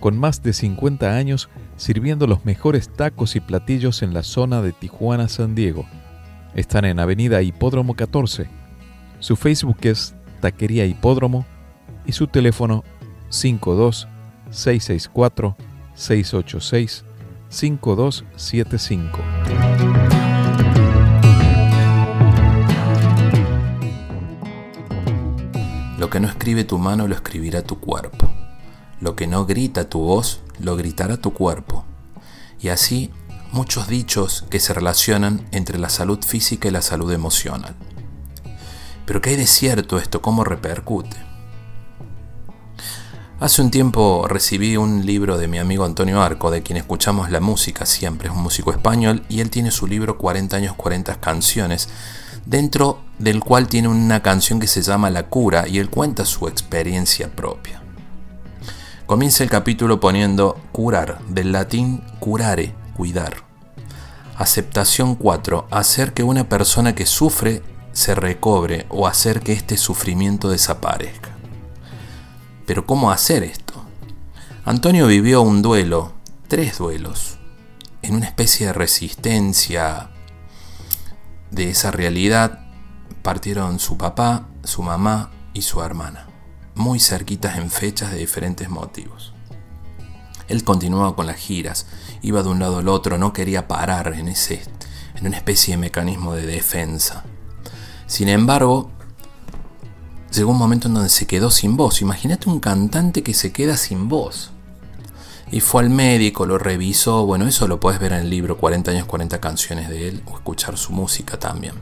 Con más de 50 años sirviendo los mejores tacos y platillos en la zona de Tijuana, San Diego. Están en Avenida Hipódromo 14. Su Facebook es Taquería Hipódromo y su teléfono 52 664 686 5275. Lo que no escribe tu mano lo escribirá tu cuerpo. Lo que no grita tu voz lo gritará tu cuerpo. Y así muchos dichos que se relacionan entre la salud física y la salud emocional. Pero ¿qué hay de cierto esto? ¿Cómo repercute? Hace un tiempo recibí un libro de mi amigo Antonio Arco, de quien escuchamos la música siempre, es un músico español, y él tiene su libro 40 años, 40 canciones, dentro del cual tiene una canción que se llama La cura, y él cuenta su experiencia propia. Comienza el capítulo poniendo curar, del latín curare, cuidar. Aceptación 4. Hacer que una persona que sufre se recobre o hacer que este sufrimiento desaparezca. Pero ¿cómo hacer esto? Antonio vivió un duelo, tres duelos, en una especie de resistencia de esa realidad. Partieron su papá, su mamá y su hermana muy cerquitas en fechas de diferentes motivos. Él continuaba con las giras, iba de un lado al otro, no quería parar en ese en una especie de mecanismo de defensa. Sin embargo, llegó un momento en donde se quedó sin voz. Imagínate un cantante que se queda sin voz. Y fue al médico, lo revisó. Bueno, eso lo puedes ver en el libro 40 años, 40 canciones de él o escuchar su música también.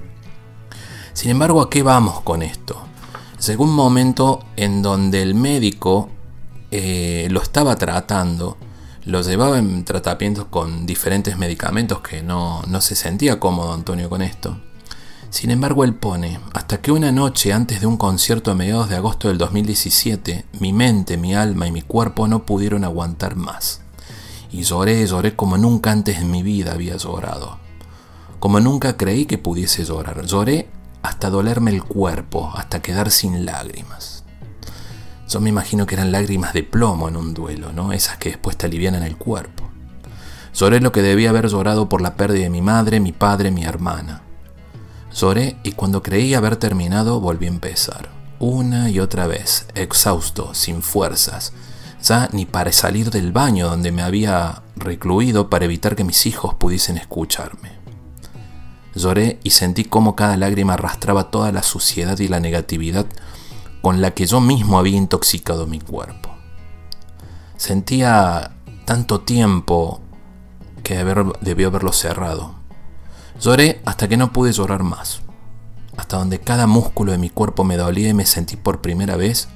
Sin embargo, ¿a qué vamos con esto? Llegó un momento en donde el médico eh, lo estaba tratando, lo llevaba en tratamientos con diferentes medicamentos que no, no se sentía cómodo Antonio con esto. Sin embargo, él pone, hasta que una noche antes de un concierto a mediados de agosto del 2017, mi mente, mi alma y mi cuerpo no pudieron aguantar más. Y lloré, lloré como nunca antes en mi vida había llorado. Como nunca creí que pudiese llorar. Lloré hasta dolerme el cuerpo, hasta quedar sin lágrimas. Yo me imagino que eran lágrimas de plomo en un duelo, ¿no? Esas que después te alivian el cuerpo. Lloré lo que debía haber llorado por la pérdida de mi madre, mi padre, mi hermana. Lloré y cuando creí haber terminado volví a empezar. Una y otra vez, exhausto, sin fuerzas, ya ni para salir del baño donde me había recluido para evitar que mis hijos pudiesen escucharme. Lloré y sentí cómo cada lágrima arrastraba toda la suciedad y la negatividad con la que yo mismo había intoxicado mi cuerpo. Sentía tanto tiempo que debió haberlo cerrado. Lloré hasta que no pude llorar más, hasta donde cada músculo de mi cuerpo me dolía y me sentí por primera vez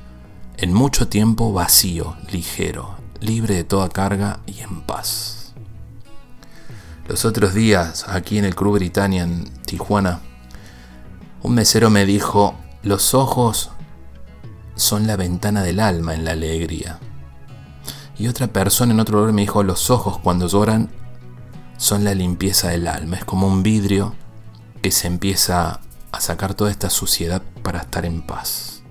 en mucho tiempo vacío, ligero, libre de toda carga y en paz. Los otros días, aquí en el Club Britannia en Tijuana, un mesero me dijo, los ojos son la ventana del alma en la alegría. Y otra persona en otro lugar me dijo, los ojos cuando lloran son la limpieza del alma. Es como un vidrio que se empieza a sacar toda esta suciedad para estar en paz.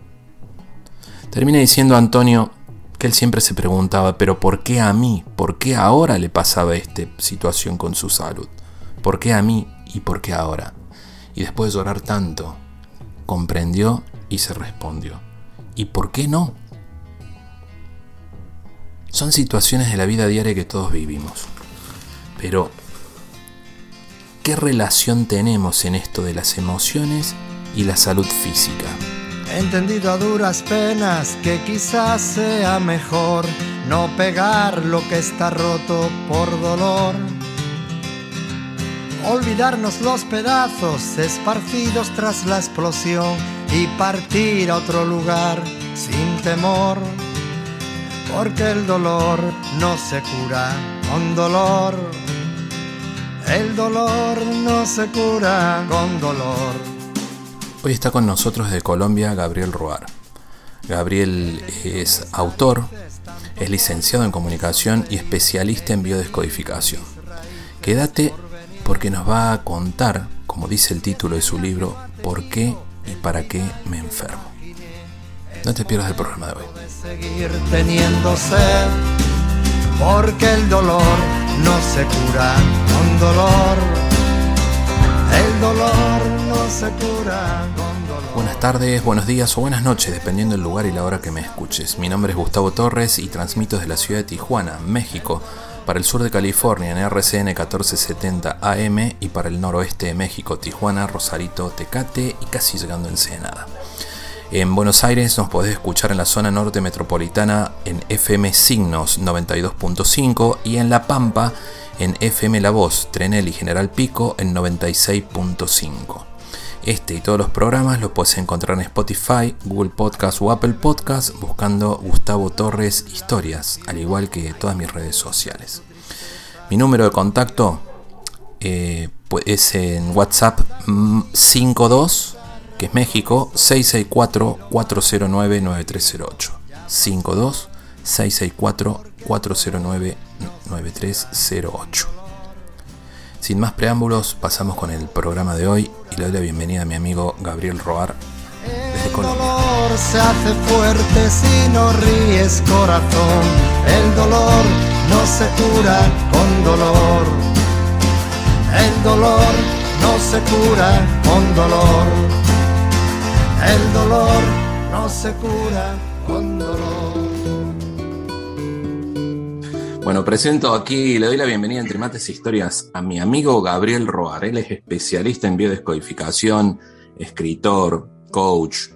Termina diciendo Antonio, que él siempre se preguntaba, pero ¿por qué a mí? ¿Por qué ahora le pasaba esta situación con su salud? ¿Por qué a mí y por qué ahora? Y después de llorar tanto, comprendió y se respondió. ¿Y por qué no? Son situaciones de la vida diaria que todos vivimos. Pero, ¿qué relación tenemos en esto de las emociones y la salud física? He entendido a duras penas que quizás sea mejor no pegar lo que está roto por dolor. Olvidarnos los pedazos esparcidos tras la explosión y partir a otro lugar sin temor. Porque el dolor no se cura con dolor. El dolor no se cura con dolor. Hoy está con nosotros de Colombia Gabriel Roar. Gabriel es autor, es licenciado en comunicación y especialista en biodescodificación. Quédate porque nos va a contar, como dice el título de su libro, por qué y para qué me enfermo. No te pierdas el programa de hoy. Teniendo sed, el dolor no se cura con dolor. El dolor Buenas tardes, buenos días o buenas noches, dependiendo del lugar y la hora que me escuches. Mi nombre es Gustavo Torres y transmito desde la ciudad de Tijuana, México, para el sur de California en RCN 1470 AM y para el noroeste de México, Tijuana, Rosarito, Tecate y casi llegando en Ensenada. En Buenos Aires nos podés escuchar en la zona norte metropolitana en FM Signos 92.5 y en La Pampa en FM La Voz, Trenel y General Pico en 96.5. Este y todos los programas los puedes encontrar en Spotify, Google Podcast o Apple Podcast buscando Gustavo Torres Historias, al igual que todas mis redes sociales. Mi número de contacto eh, pues, es en WhatsApp 52 que es México, 664-409-9308. 52-664-409-9308. Sin más preámbulos, pasamos con el programa de hoy y le doy la bienvenida a mi amigo Gabriel Roar desde Colombia. El dolor se hace fuerte si no ríes corazón. El dolor no se cura con dolor. El dolor no se cura con dolor. El dolor no se cura con dolor. Bueno, presento aquí, le doy la bienvenida entre mates e historias a mi amigo Gabriel Roar. Él es especialista en biodescodificación, escritor, coach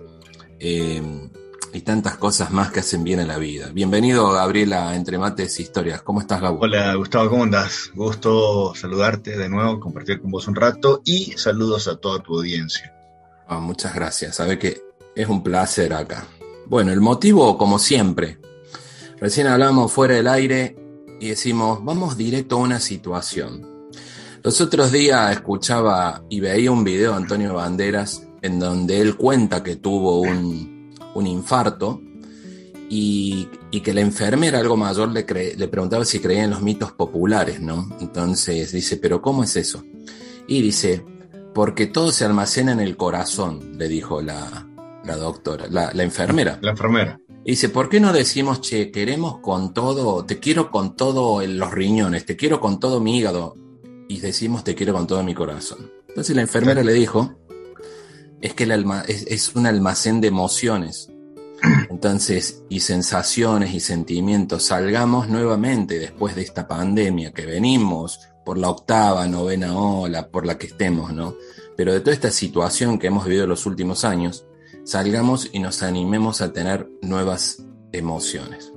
eh, y tantas cosas más que hacen bien en la vida. Bienvenido, Gabriel, a Entre Mates e Historias. ¿Cómo estás, Gabo? Hola, Gustavo, ¿cómo andas? Gusto saludarte de nuevo, compartir con vos un rato y saludos a toda tu audiencia. Ah, muchas gracias. Sabe que es un placer acá. Bueno, el motivo, como siempre, recién hablamos fuera del aire y decimos, vamos directo a una situación. Los otros días escuchaba y veía un video de Antonio Banderas en donde él cuenta que tuvo un, un infarto y, y, que la enfermera, algo mayor, le, le preguntaba si creía en los mitos populares, ¿no? Entonces dice, pero ¿cómo es eso? Y dice, porque todo se almacena en el corazón, le dijo la, la doctora, la enfermera. La enfermera. Y dice, ¿por qué no decimos, che, queremos con todo, te quiero con todo en los riñones, te quiero con todo mi hígado? Y decimos, te quiero con todo mi corazón. Entonces la enfermera le dijo, es que el alma, es, es, un almacén de emociones. Entonces, y sensaciones y sentimientos, salgamos nuevamente después de esta pandemia que venimos por la octava, novena ola, por la que estemos, ¿no? Pero de toda esta situación que hemos vivido en los últimos años, salgamos y nos animemos a tener nuevas emociones.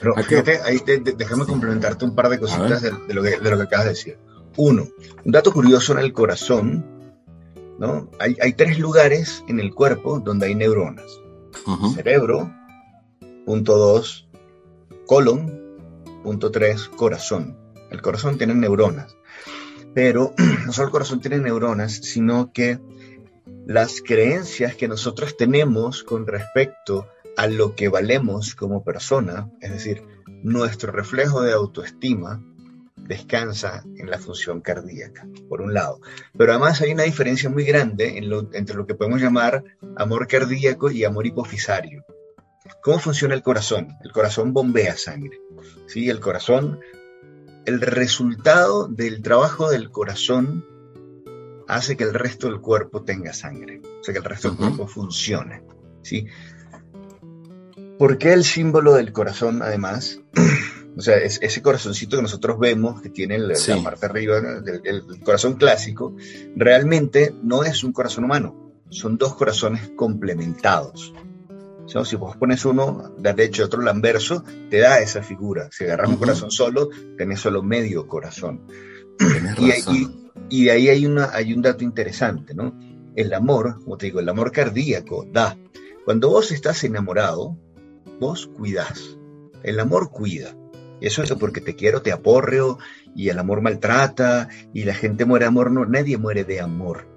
Pero fíjate, ahí te, te, déjame complementarte un par de cositas de, de, lo que, de lo que acabas de decir. Uno, un dato curioso en el corazón, ¿no? Hay, hay tres lugares en el cuerpo donde hay neuronas. Uh -huh. Cerebro, punto dos, colon, punto tres, corazón. El corazón tiene neuronas. Pero no solo el corazón tiene neuronas, sino que las creencias que nosotros tenemos con respecto a lo que valemos como persona, es decir, nuestro reflejo de autoestima, descansa en la función cardíaca, por un lado. Pero además hay una diferencia muy grande entre lo que podemos llamar amor cardíaco y amor hipofisario. ¿Cómo funciona el corazón? El corazón bombea sangre. ¿sí? El corazón, el resultado del trabajo del corazón hace que el resto del cuerpo tenga sangre, o sea, que el resto uh -huh. del cuerpo funcione. ¿sí? ¿Por qué el símbolo del corazón, además? o sea, es ese corazoncito que nosotros vemos, que tiene el, sí. la parte arriba, el, el, corazón clásico, realmente no es un corazón humano, son dos corazones complementados. ¿no? Si vos pones uno de derecho y otro anverso, te da esa figura. Si agarras uh -huh. un corazón solo, tenés solo medio corazón. Y, y, y, de ahí hay, una, hay un dato interesante, ¿no? El amor, como te digo, el amor cardíaco da. Cuando vos estás enamorado, vos cuidás. El amor cuida. Eso es porque te quiero, te aporreo y el amor maltrata y la gente muere de amor. No, nadie muere de amor.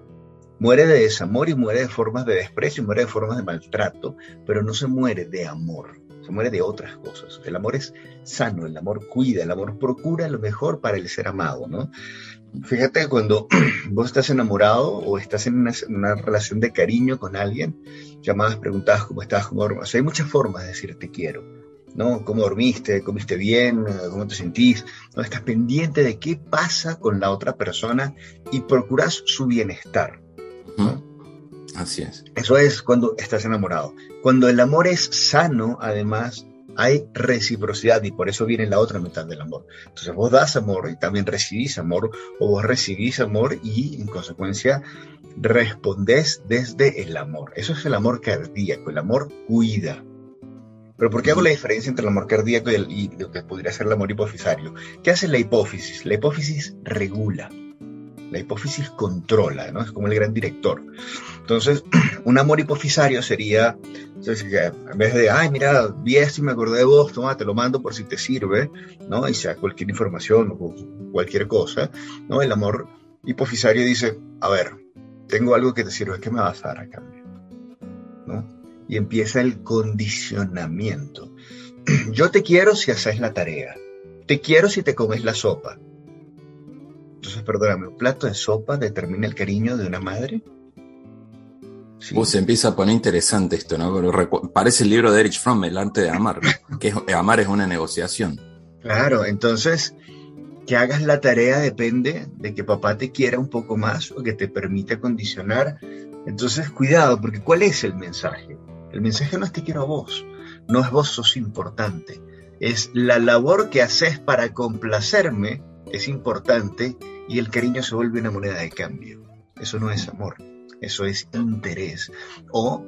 Muere de desamor y muere de formas de desprecio y muere de formas de maltrato, pero no se muere de amor, se muere de otras cosas. El amor es sano, el amor cuida, el amor procura lo mejor para el ser amado, ¿no? Fíjate que cuando vos estás enamorado o estás en una, relación de cariño con alguien, llamadas, preguntadas cómo estás, cómo o hay muchas formas de decir te quiero. ¿no? ¿Cómo dormiste? ¿Comiste bien? ¿Cómo te sentís? ¿No? Estás pendiente de qué pasa con la otra persona y procuras su bienestar. Así es. Eso es cuando estás enamorado. Cuando el amor es sano, además, hay reciprocidad y por eso viene la otra mitad del amor. Entonces vos das amor y también recibís amor o vos recibís amor y en consecuencia respondés desde el amor. Eso es el amor cardíaco, el amor cuida. Pero ¿por qué hago la diferencia entre el amor cardíaco y, lo que podría ser el amor hipofisario? ¿Qué hace la hipófisis? La hipófisis regula. La hipófisis controla, ¿no? Es como el gran director. Entonces, un amor hipofisario sería, en vez de, ay, mira, vi esto me acordé de vos, toma, te lo mando por si te sirve, ¿no? Y sea cualquier información o cualquier cosa, ¿no? El amor hipofisario dice, a ver, tengo algo que te sirve, ¿qué me vas a dar a cambio? ¿No? Y empieza el condicionamiento. Yo te quiero si haces la tarea. Te quiero si te comes la sopa. Entonces, perdóname, ¿un plato de sopa determina el cariño de una madre? Sí. se empieza a poner interesante esto, ¿no? Parece el libro de Erich Fromm, El arte de amar, que amar es una negociación. Claro, entonces, que hagas la tarea depende de que papá te quiera un poco más o que te permita condicionar. Entonces, cuidado, porque ¿cuál es el mensaje? El mensaje no es te quiero a vos, no es vos sos importante, es la labor que haces para complacerme es importante y el cariño se vuelve una moneda de cambio. Eso no es amor, eso es interés. O,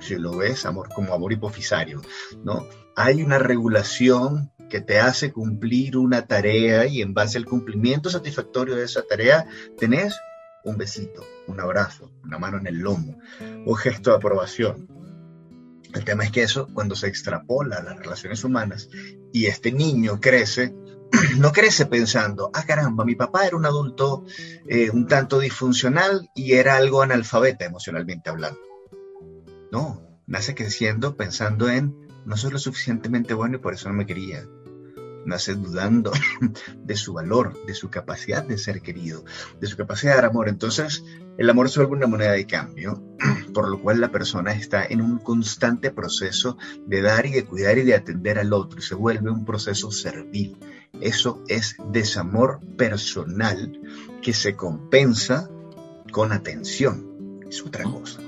si lo ves, amor como amor hipofisario, ¿no? Hay una regulación que te hace cumplir una tarea y en base al cumplimiento satisfactorio de esa tarea tenés un besito, un abrazo, una mano en el lomo, un gesto de aprobación. El tema es que eso, cuando se extrapola a las relaciones humanas y este niño crece, no crece pensando, ah caramba, mi papá era un adulto eh, un tanto disfuncional y era algo analfabeta emocionalmente hablando. No, nace creciendo pensando en, no soy lo suficientemente bueno y por eso no me quería. Nace dudando de su valor, de su capacidad de ser querido, de su capacidad de dar amor. Entonces, el amor se vuelve una moneda de cambio, por lo cual la persona está en un constante proceso de dar y de cuidar y de atender al otro y se vuelve un proceso servil eso es desamor personal que se compensa con atención. Es otra cosa.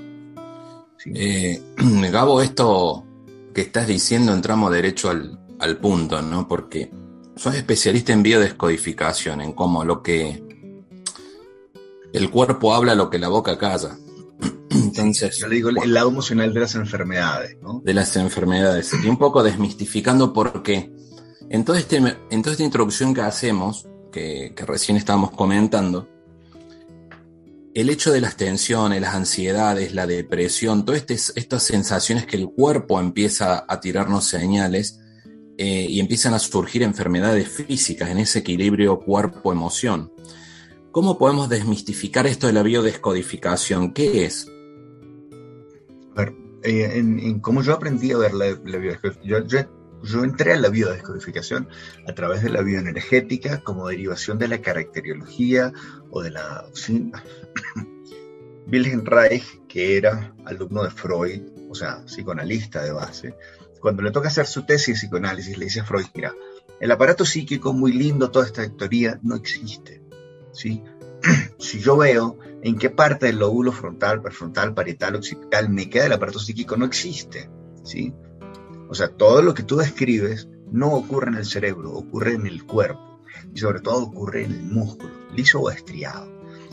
Eh, Gabo, esto que estás diciendo entramos derecho al, al punto, ¿no? Porque sos especialista en biodescodificación, en cómo lo que el cuerpo habla lo que la boca calla. Entonces, yo le digo el lado emocional de las enfermedades, ¿no? De las enfermedades. Y un poco desmistificando por qué en toda, este, en esta introducción que hacemos, que, recién estábamos comentando, el hecho de las tensiones, las ansiedades, la depresión, todas estas sensaciones que el cuerpo empieza a tirarnos señales eh, y empiezan a surgir enfermedades físicas en ese equilibrio cuerpo-emoción. ¿Cómo podemos desmistificar esto de la biodescodificación? ¿Qué es? A ver, eh, en, cómo yo aprendí a ver la, biodescodificación, yo entré a la biodescodificación a través de la bioenergética como derivación de la caracteriología o de la... Wilhelm Reich, que era alumno de Freud, o sea, psicoanalista de base, cuando le toca hacer su tesis de psicoanálisis, le dice a Freud, mira, el aparato psíquico, muy lindo, toda esta teoría, no existe. ¿Sí? si yo veo en qué parte del lóbulo frontal, prefrontal, parietal, occipital me queda el aparato psíquico, no existe. ¿sí? O sea, todo lo que tú describes no ocurre en el cerebro, ocurre en el cuerpo y sobre todo ocurre en el músculo, liso o estriado.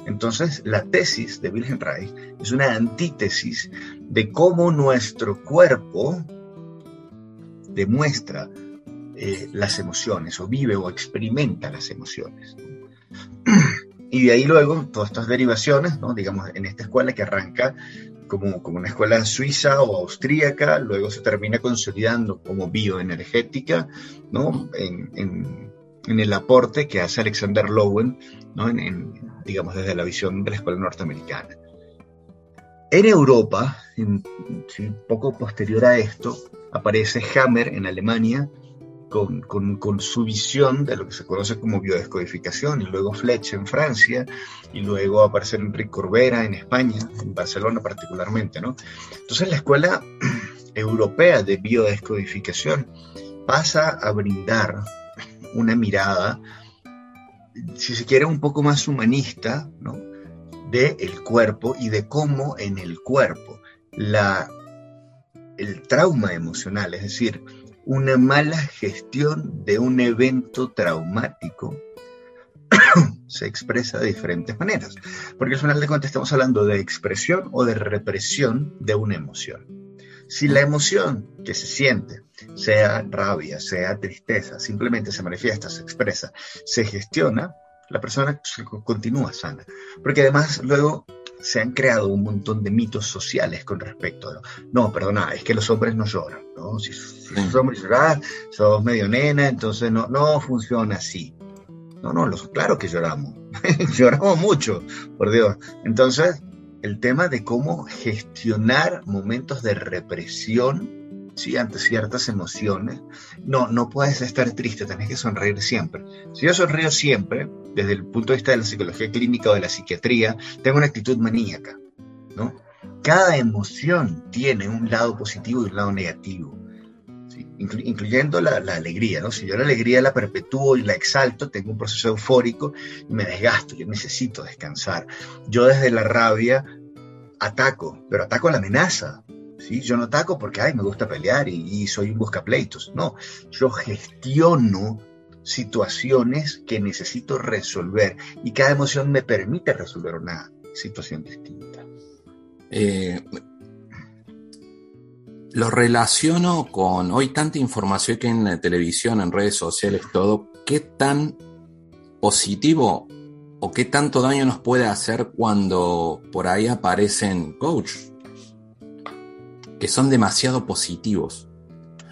Entonces, la tesis de Wilhelm Reich es una antítesis de cómo nuestro cuerpo demuestra eh, las emociones o vive o experimenta las emociones. Y de ahí luego todas estas derivaciones, digamos, en esta escuela que arranca como, como una escuela suiza o austríaca, luego se termina consolidando como bioenergética, ¿no? En, en, el aporte que hace Alexander Lowen, ¿no? Digamos, desde la visión de la escuela norteamericana. En Europa, poco posterior a esto, aparece Hammer en Alemania con, su visión de lo que se conoce como biodescodificación, y luego Fletch en Francia, y luego aparece Enrique Corbera en España, en Barcelona particularmente. ¿no? Entonces la escuela europea de biodescodificación pasa a brindar una mirada, si se quiere, un poco más humanista, ¿no? del cuerpo y de cómo en el cuerpo la, el trauma emocional, es decir, una mala gestión de un evento traumático se expresa de diferentes maneras. Porque al final de cuentas estamos hablando de expresión o de represión de una emoción. Si la emoción que se siente, sea rabia, sea tristeza, simplemente se manifiesta, se expresa, se gestiona, la persona continúa sana. Porque además luego se han creado un montón de mitos sociales con respecto a... No, perdona, es que los hombres no lloran, ¿no? Si, los hombres lloran, sos medio nena, entonces no, no funciona así. No, no, los, claro que lloramos. lloramos mucho, por Dios. Entonces, el tema de cómo gestionar momentos de represión ¿sí? ante ciertas emociones. No, no puedes estar triste, tenés que sonreír siempre. Si yo sonrío siempre, desde el punto de vista de la psicología clínica o de la psiquiatría, tengo una actitud maníaca, ¿no? Cada emoción tiene un lado positivo y un lado negativo. incluyendo la, la, alegría, ¿no? Si yo la alegría la perpetúo y la exalto, tengo un proceso eufórico y me desgasto, yo necesito descansar. Yo desde la rabia ataco, pero ataco la amenaza, ¿sí? Yo no ataco porque, ay, me gusta pelear y, soy un buscapleitos. No, yo gestiono situaciones que necesito resolver y cada emoción me permite resolver una situación distinta. Eh, lo relaciono con hoy tanta información que en la televisión, en redes sociales, todo, ¿qué tan positivo o qué tanto daño nos puede hacer cuando por ahí aparecen coach que son demasiado positivos.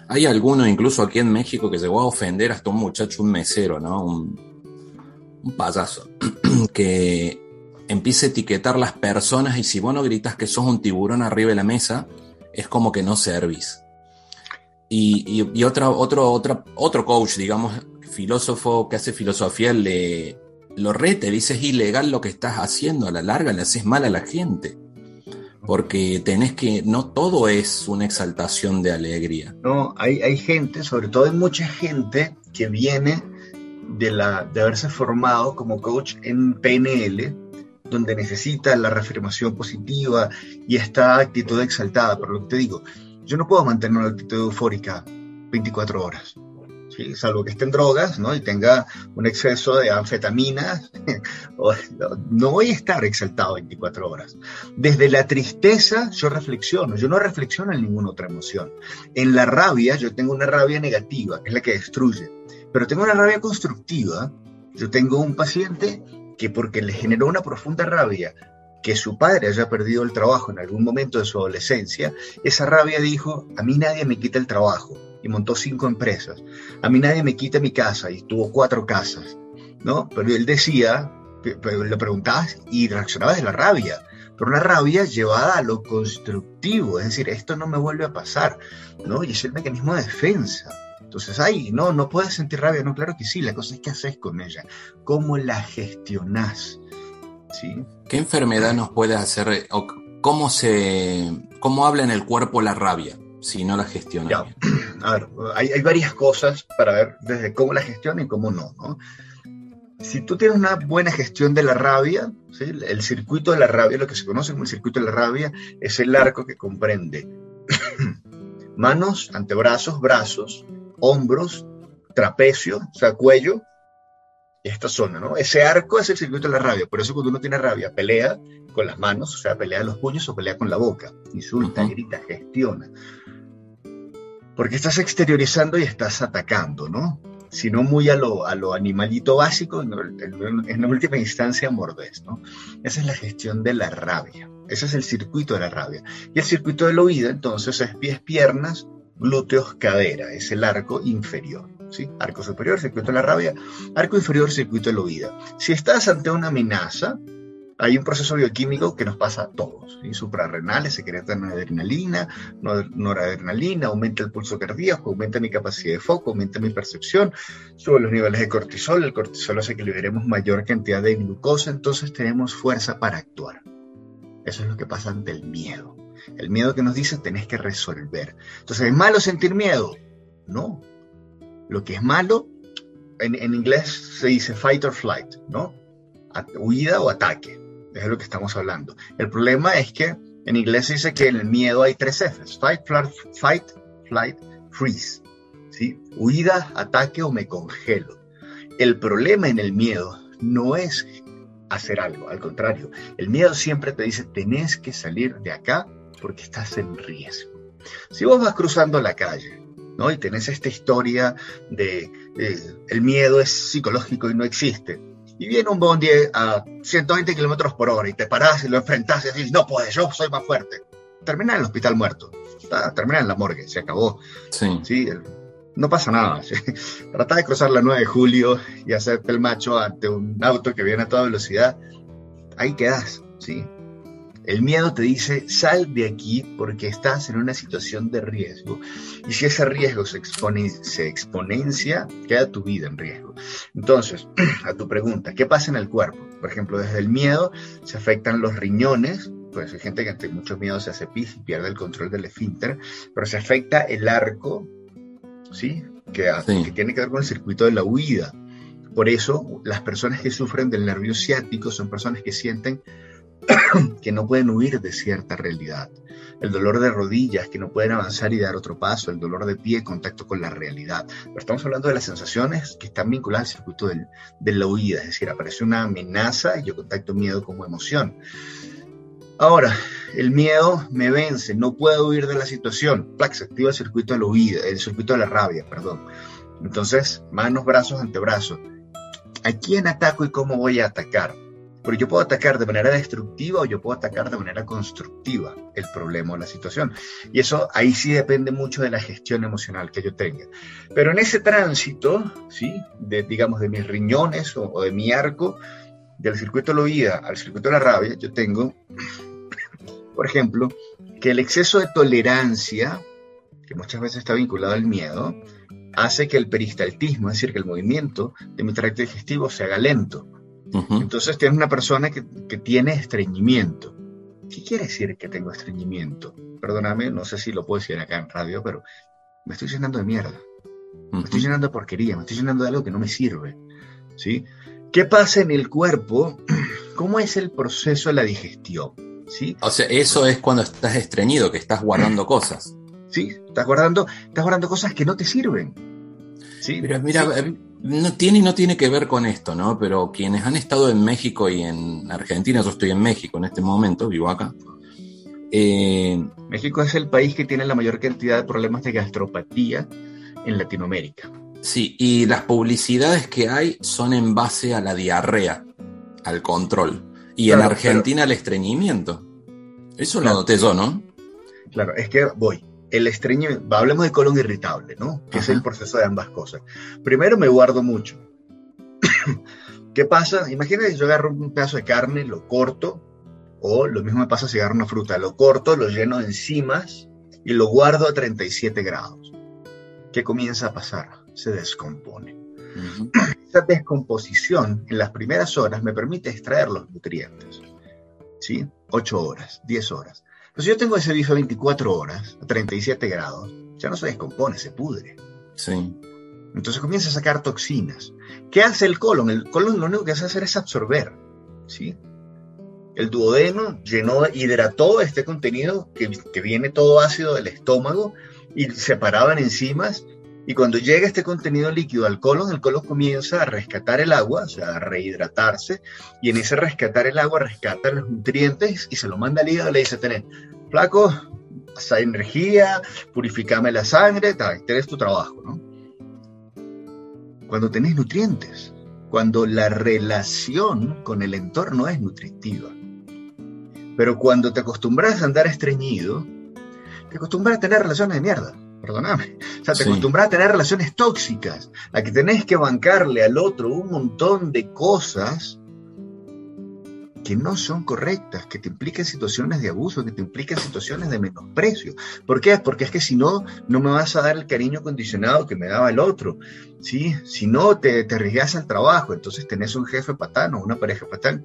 Hay alguno incluso aquí en México que llegó a ofender hasta un muchacho, un mesero, ¿no? Un, payaso, que empieza a etiquetar las personas y si vos no gritas que sos un tiburón arriba de la mesa, es como que no servís. Y, y, otra, otro, otra, otro coach, digamos, filósofo que hace filosofía, le, lo rete, dice es ilegal lo que estás haciendo, a la larga le haces mal a la gente porque tenés que, no todo es una exaltación de alegría. No, hay, hay gente, sobre todo hay mucha gente que viene de, la, de haberse formado como coach en PNL, donde necesita la reafirmación positiva y esta actitud exaltada. Pero lo que te digo, yo no puedo mantener una actitud eufórica 24 horas salvo que esté en drogas ¿no? y tenga un exceso de anfetaminas, no voy a estar exaltado 24 horas. Desde la tristeza yo reflexiono, yo no reflexiono en ninguna otra emoción. En la rabia yo tengo una rabia negativa, que es la que destruye, pero tengo una rabia constructiva. Yo tengo un paciente que porque le generó una profunda rabia que su padre haya perdido el trabajo en algún momento de su adolescencia, esa rabia dijo, a mí nadie me quita el trabajo, montó cinco empresas. A mí nadie me quita mi casa y tuvo cuatro casas, ¿no? Pero él decía, le preguntabas y reaccionaba de la rabia, pero una rabia llevada a lo constructivo, es decir, esto no me vuelve a pasar, ¿no? Y es el mecanismo de defensa. Entonces, ay, no, no puedes sentir rabia, no, claro que sí, la cosa es qué haces con ella, cómo la gestionás, ¿sí? ¿Qué enfermedad nos puede hacer, cómo se, cómo habla en el cuerpo la rabia? Si no la gestiona A ver, hay, varias cosas para ver desde cómo la gestiona y cómo no, ¿no? Si tú tienes una buena gestión de la rabia, el circuito de la rabia, lo que se conoce como el circuito de la rabia, es el arco que comprende manos, antebrazos, brazos, hombros, trapecio, o sea, cuello, esta zona, ¿no? Ese arco es el circuito de la rabia. Por eso cuando uno tiene rabia, pelea con las manos, o sea, pelea los puños o pelea con la boca. Insulta, grita, gestiona. Porque estás exteriorizando y estás atacando, ¿no? Sino muy a lo, animalito básico, en, en, última instancia mordés, ¿no? Esa es la gestión de la rabia. Ese es el circuito de la rabia. Y el circuito de la huida, entonces, es pies, piernas, glúteos, cadera. Es el arco inferior. ¿sí? Arco superior, circuito de la rabia. Arco inferior, circuito de la huida. Si estás ante una amenaza, hay un proceso bioquímico que nos pasa a todos. ¿sí? Suprarrenales, secreta adrenalina, noradrenalina, aumenta el pulso cardíaco, aumenta mi capacidad de foco, aumenta mi percepción, sube los niveles de cortisol. El cortisol hace que liberemos mayor cantidad de glucosa, entonces tenemos fuerza para actuar. Eso es lo que pasa ante el miedo. El miedo que nos dice tenés que resolver. Entonces, ¿es malo sentir miedo? No. Lo que es malo, en, en inglés se dice fight or flight, ¿no? huida o ataque es lo que estamos hablando. El problema es que en inglés dice que en el miedo hay tres Fs, fight, flight, fight, flight, freeze. ¿sí? Huida, ataque o me congelo. El problema en el miedo no es hacer algo, al contrario, el miedo siempre te dice, tenés que salir de acá porque estás en riesgo. Si vos vas cruzando la calle, ¿no? Y tenés esta historia de el miedo es psicológico y no existe, y viene un bondi a 120 kilómetros por hora y te parás y lo enfrentás y dices, no puedes, yo soy más fuerte. Termina en el hospital muerto, termina en la morgue, se acabó. Sí. no pasa nada. Trata de cruzar la 9 de julio y hacerte el macho ante un auto que viene a toda velocidad. Ahí quedas, ¿sí? El miedo te dice, sal de aquí porque estás en una situación de riesgo. Y si ese riesgo se, expone, se exponencia, queda tu vida en riesgo. Entonces, a tu pregunta, ¿qué pasa en el cuerpo? Por ejemplo, desde el miedo se afectan los riñones, pues hay gente que ante muchos miedos se hace pis y pierde el control del esfínter, pero se afecta el arco, ¿sí? Que, que tiene que ver con el circuito de la huida. Por eso, las personas que sufren del nervio ciático son personas que sienten que no pueden huir de cierta realidad. El dolor de rodillas, que no pueden avanzar y dar otro paso. El dolor de pie, contacto con la realidad. Pero estamos hablando de las sensaciones que están vinculadas al circuito de la huida. Es decir, aparece una amenaza y yo contacto miedo como emoción. Ahora, el miedo me vence, no puedo huir de la situación. Plac, se activa el circuito de la huida, el circuito de la rabia, perdón. Entonces, manos, brazos, antebrazos. ¿A quién ataco y cómo voy a atacar? Pero yo puedo atacar de manera destructiva o yo puedo atacar de manera constructiva el problema o la situación. Y eso ahí sí depende mucho de la gestión emocional que yo tenga. Pero en ese tránsito, ¿sí? De, digamos, de mis riñones o, de mi arco, del circuito de la oída al circuito de la rabia, yo tengo, por ejemplo, que el exceso de tolerancia, que muchas veces está vinculado al miedo, hace que el peristaltismo, es decir, que el movimiento de mi tracto digestivo se haga lento. Entonces tienes una persona que, tiene estreñimiento. ¿Qué quiere decir que tengo estreñimiento? Perdóname, no sé si lo puedo decir acá en radio, pero me estoy llenando de mierda. Me estoy llenando de porquería, me estoy llenando de algo que no me sirve. ¿sí? ¿Qué pasa en el cuerpo? ¿Cómo es el proceso de la digestión? ¿sí? O sea, eso es cuando estás estreñido, que estás guardando cosas. Sí, estás guardando, estás guardando cosas que no te sirven. Sí, pero mira, eh, no tiene y no tiene que ver con esto, ¿no? Pero quienes han estado en México y en Argentina, yo estoy en México en este momento, vivo acá. Eh, México es el país que tiene la mayor cantidad de problemas de gastropatía en Latinoamérica. Sí, y las publicidades que hay son en base a la diarrea, al control. Y en Argentina al estreñimiento. Eso lo noté yo, ¿no? Claro, es que voy el estreñimiento, hablemos de colon irritable, ¿no? Que es el proceso de ambas cosas. Primero me guardo mucho. ¿Qué pasa? Imagínate yo agarro un pedazo de carne, lo corto, o lo mismo me pasa si agarro una fruta, lo corto, lo lleno de enzimas y lo guardo a 37 grados. ¿Qué comienza a pasar? Se descompone. Esa descomposición en las primeras horas me permite extraer los nutrientes. ¿Sí? 8 horas, 10 horas. Pues si yo tengo ese bife 24 horas, a 37 grados, ya no se descompone, se pudre. Sí. Entonces comienza a sacar toxinas. ¿Qué hace el colon? El colon lo único que hace hacer es absorber. ¿sí? El duodeno llenó, hidrató este contenido que, que viene todo ácido del estómago y separaban enzimas y cuando llega este contenido líquido al colon, el colon comienza a rescatar el agua, o sea, a rehidratarse, y en ese rescatar el agua rescata los nutrientes y se lo manda al hígado le dice, tenés, flaco, esa energía, purificame la sangre, tal, tenés tu trabajo, ¿no? Cuando tenés nutrientes, cuando la relación con el entorno es nutritiva. Pero cuando te acostumbras a andar estreñido, te acostumbras a tener relaciones de mierda. Perdóname. O sea, te acostumbras a tener relaciones tóxicas, a que tenés que bancarle al otro un montón de cosas que no son correctas, que te implican situaciones de abuso, que te implican situaciones de menosprecio. ¿Por qué? Porque es que si no, no me vas a dar el cariño condicionado que me daba el otro. ¿sí? Si no, te, te arriesgas al trabajo, entonces tenés un jefe patán o una pareja patán.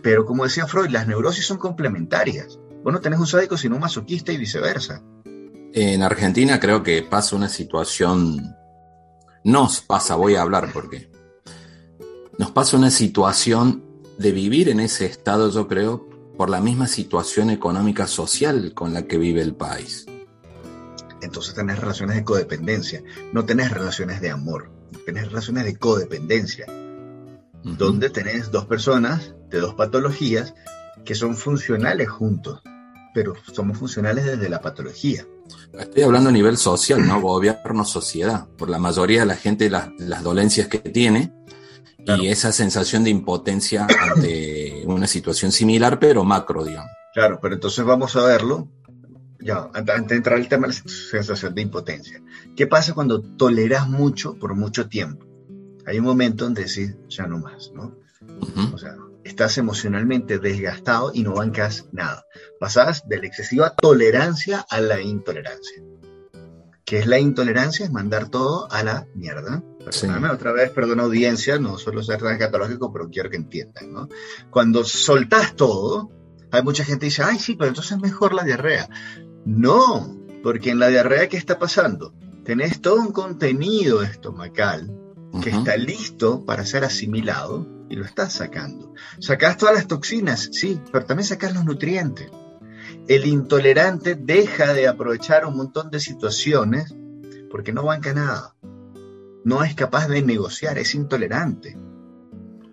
Pero como decía Freud, las neurosis son complementarias. Vos no tenés un sádico sino un masoquista y viceversa. En Argentina creo que pasa una situación, nos pasa, voy a hablar porque nos pasa una situación de vivir en ese estado, yo creo, por la misma situación económica social con la que vive el país. Entonces tenés relaciones de codependencia, no tenés relaciones de amor, tenés relaciones de codependencia, donde tenés dos personas de dos patologías que son funcionales juntos, pero somos funcionales desde la patología. Estoy hablando a nivel social, ¿no? Gobierno, sociedad. Por la mayoría de la gente, las, las dolencias que tiene, y esa sensación de impotencia ante una situación similar, pero macro, digamos. Claro, pero entonces vamos a verlo, ya, antes de entrar al tema de la sensación de impotencia. ¿Qué pasa cuando toleras mucho por mucho tiempo? Hay un momento donde decís, ya no más, ¿no? O sea, estás emocionalmente desgastado y no bancas nada. Pasás de la excesiva tolerancia a la intolerancia. ¿Qué es la intolerancia? Es mandar todo a la mierda. Perdóname otra vez, perdón audiencia, no suelo ser tan escatológico, pero quiero que entiendan, ¿no? Cuando soltás todo, hay mucha gente que dice, ay, sí, pero entonces es mejor la diarrea. No, porque en la diarrea, ¿qué está pasando? Tenés todo un contenido estomacal que está listo para ser asimilado y lo estás sacando. Sacás todas las toxinas, sí, pero también sacás los nutrientes. El intolerante deja de aprovechar un montón de situaciones porque no banca nada no es capaz de negociar, es intolerante.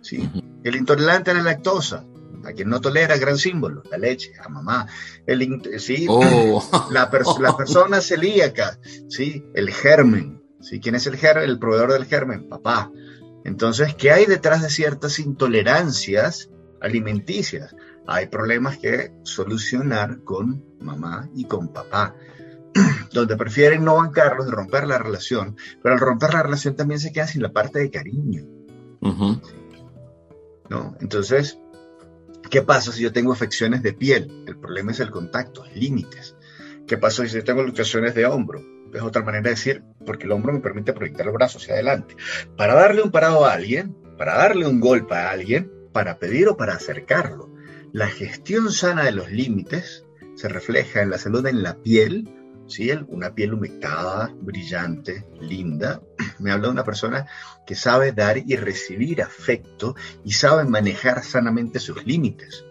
¿sí? El intolerante a la lactosa, a quien no tolera, gran símbolo, la leche, a mamá. El, ¿sí? Oh. La, persona celíaca, ¿sí? el germen. ¿Sí? ¿Quién es el germen? El proveedor del germen, papá. Entonces, ¿qué hay detrás de ciertas intolerancias alimenticias? Hay problemas que solucionar con mamá y con papá donde prefieren no bancarlos, de romper la relación, pero al romper la relación también se queda sin la parte de cariño. ¿No? Entonces, ¿qué pasa si yo tengo afecciones de piel? El problema es el contacto, límites. ¿Qué pasa si yo tengo luxaciones de hombro? Es otra manera de decir, porque el hombro me permite proyectar el brazo hacia adelante. Para darle un parado a alguien, para darle un golpe a alguien, para pedir o para acercarlo. La gestión sana de los límites se refleja en la salud en la piel, ¿sí? Una piel humectada, brillante, linda. Me habla de una persona que sabe dar y recibir afecto y sabe manejar sanamente sus límites.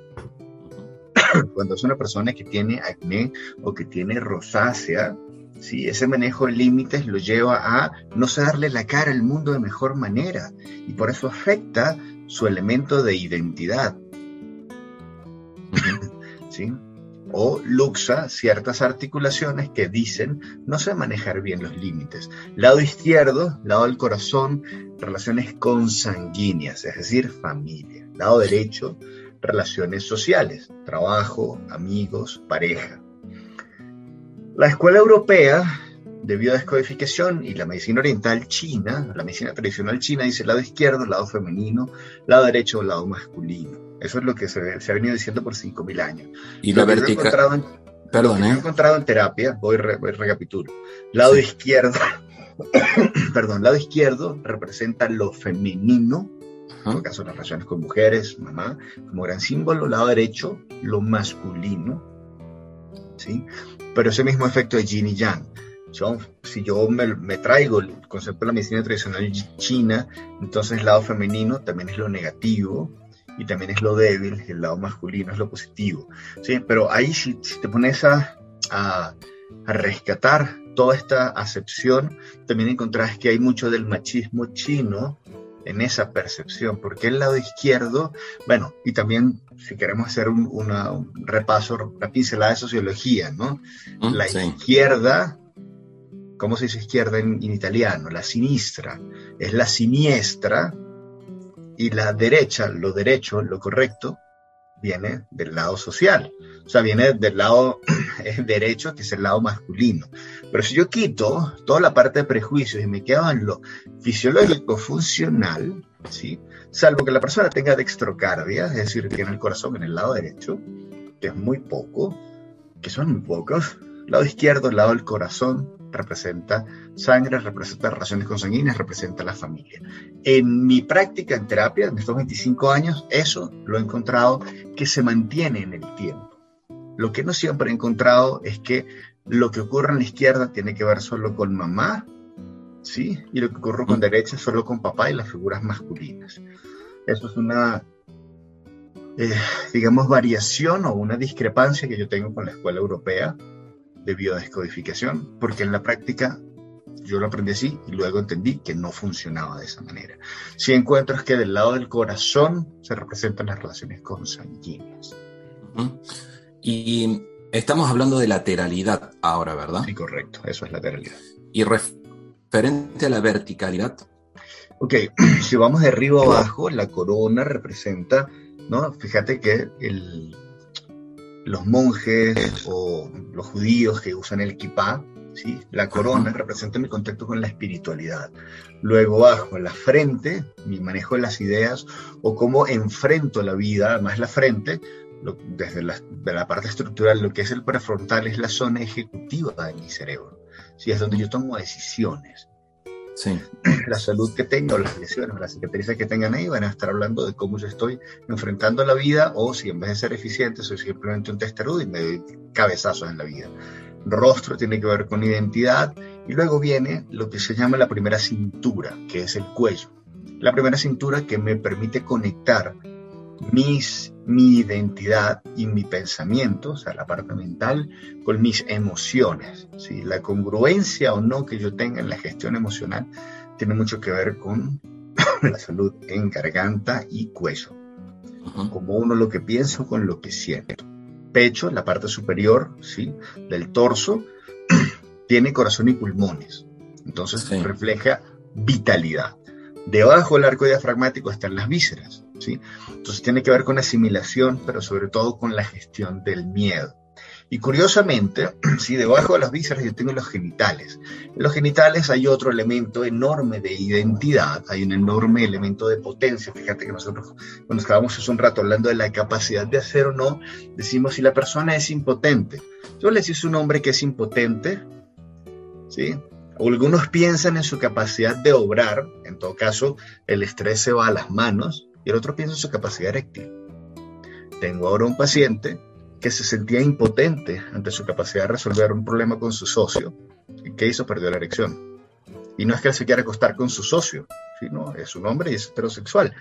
Cuando es una persona que tiene acné o que tiene rosácea, ¿sí? ese manejo de límites lo lleva a no darle la cara al mundo de mejor manera y por eso afecta su elemento de identidad. ¿Sí? o luxa ciertas articulaciones que dicen no sé manejar bien los límites. Lado izquierdo, lado del corazón, relaciones consanguíneas, es decir, familia. Lado derecho, relaciones sociales, trabajo, amigos, pareja. La escuela europea de biodescodificación y la medicina oriental china, la medicina tradicional china dice lado izquierdo, lado femenino, lado derecho, lado masculino. Eso es lo que se, ha venido diciendo por 5.000 años. Y la vertical... Perdón, lo que he ¿eh? encontrado en terapia, voy, re, recapitulo. Lado izquierdo, perdón, lado izquierdo representa lo femenino, en este caso las relaciones con mujeres, mamá, como gran símbolo. Lado derecho, lo masculino, ¿sí? Pero ese mismo efecto de yin y yang. si yo me, traigo el concepto de la medicina tradicional china, entonces el lado femenino también es lo negativo, y también es lo débil, el lado masculino es lo positivo. ¿sí? Pero ahí si, te pones a, a, rescatar toda esta acepción, también encontrás que hay mucho del machismo chino en esa percepción, porque el lado izquierdo, bueno, y también si queremos hacer un, repaso, una pincelada de sociología, ¿no? Mm, la izquierda, ¿cómo se dice izquierda en, en italiano? La sinistra, es la siniestra, y la derecha, lo derecho, lo correcto, viene del lado social, o sea, viene del lado derecho, que es el lado masculino. Pero si yo quito toda la parte de prejuicios y me quedo en lo fisiológico funcional, ¿sí? salvo que la persona tenga dextrocardia, es decir, tiene el corazón en el lado derecho, que es muy poco, que son muy pocos, lado izquierdo, el lado del corazón, representa sangre, representa relaciones consanguíneas, representa la familia. En mi práctica en terapia, en estos 25 años, eso lo he encontrado que se mantiene en el tiempo. Lo que no siempre he encontrado es que lo que ocurre en la izquierda tiene que ver solo con mamá, ¿sí? Y lo que ocurre con derecha solo con papá y las figuras masculinas. Eso es una, eh, digamos, variación o una discrepancia que yo tengo con la escuela europea de biodescodificación, porque en la práctica yo lo aprendí así y luego entendí que no funcionaba de esa manera. Si encuentro es que del lado del corazón se representan las relaciones consanguíneas. Y estamos hablando de lateralidad ahora, ¿verdad? Sí, correcto, eso es lateralidad. Y referente a la verticalidad. Ok, si vamos de arriba a abajo, la corona representa, ¿no? Fíjate que el, los monjes o los judíos que usan el kippah, ¿sí? la corona representa mi contacto con la espiritualidad. Luego bajo la frente, mi manejo de las ideas o cómo enfrento la vida, además la frente, desde la, de la parte estructural, lo que es el prefrontal es la zona ejecutiva de mi cerebro. ¿sí? Es donde yo tomo decisiones. Sí. La salud que tengo, las lesiones, las cicatrices que tengan ahí van a estar hablando de cómo yo estoy enfrentando la vida o si en vez de ser eficiente soy simplemente un testarudo y me doy cabezazos en la vida. Rostro tiene que ver con identidad y luego viene lo que se llama la primera cintura, que es el cuello. La primera cintura que me permite conectar mis, mi identidad y mi pensamiento, o sea, la parte mental, con mis emociones. ¿sí? La congruencia o no que yo tenga en la gestión emocional tiene mucho que ver con la salud en garganta y cuello. Como uno lo que pienso con lo que siento. Pecho, la parte superior ¿sí? del torso, tiene corazón y pulmones. Entonces refleja vitalidad. Debajo del arco diafragmático están las vísceras. ¿Sí? Entonces tiene que ver con asimilación, pero sobre todo con la gestión del miedo. Y curiosamente, si debajo de las vísceras yo tengo los genitales. En los genitales hay otro elemento enorme de identidad, hay un enorme elemento de potencia. Fíjate que nosotros, cuando estábamos hace un rato hablando de la capacidad de hacer o no, decimos si la persona es impotente. Yo le decís un hombre que es impotente, ¿sí? Algunos piensan en su capacidad de obrar, en todo caso, el estrés se va a las manos, y el otro piensa en su capacidad eréctil. Tengo ahora un paciente que se sentía impotente ante su capacidad de resolver un problema con su socio. ¿Y qué hizo? Perdió la erección. Y no es que él se quiera acostar con su socio, sino es un hombre y es heterosexual.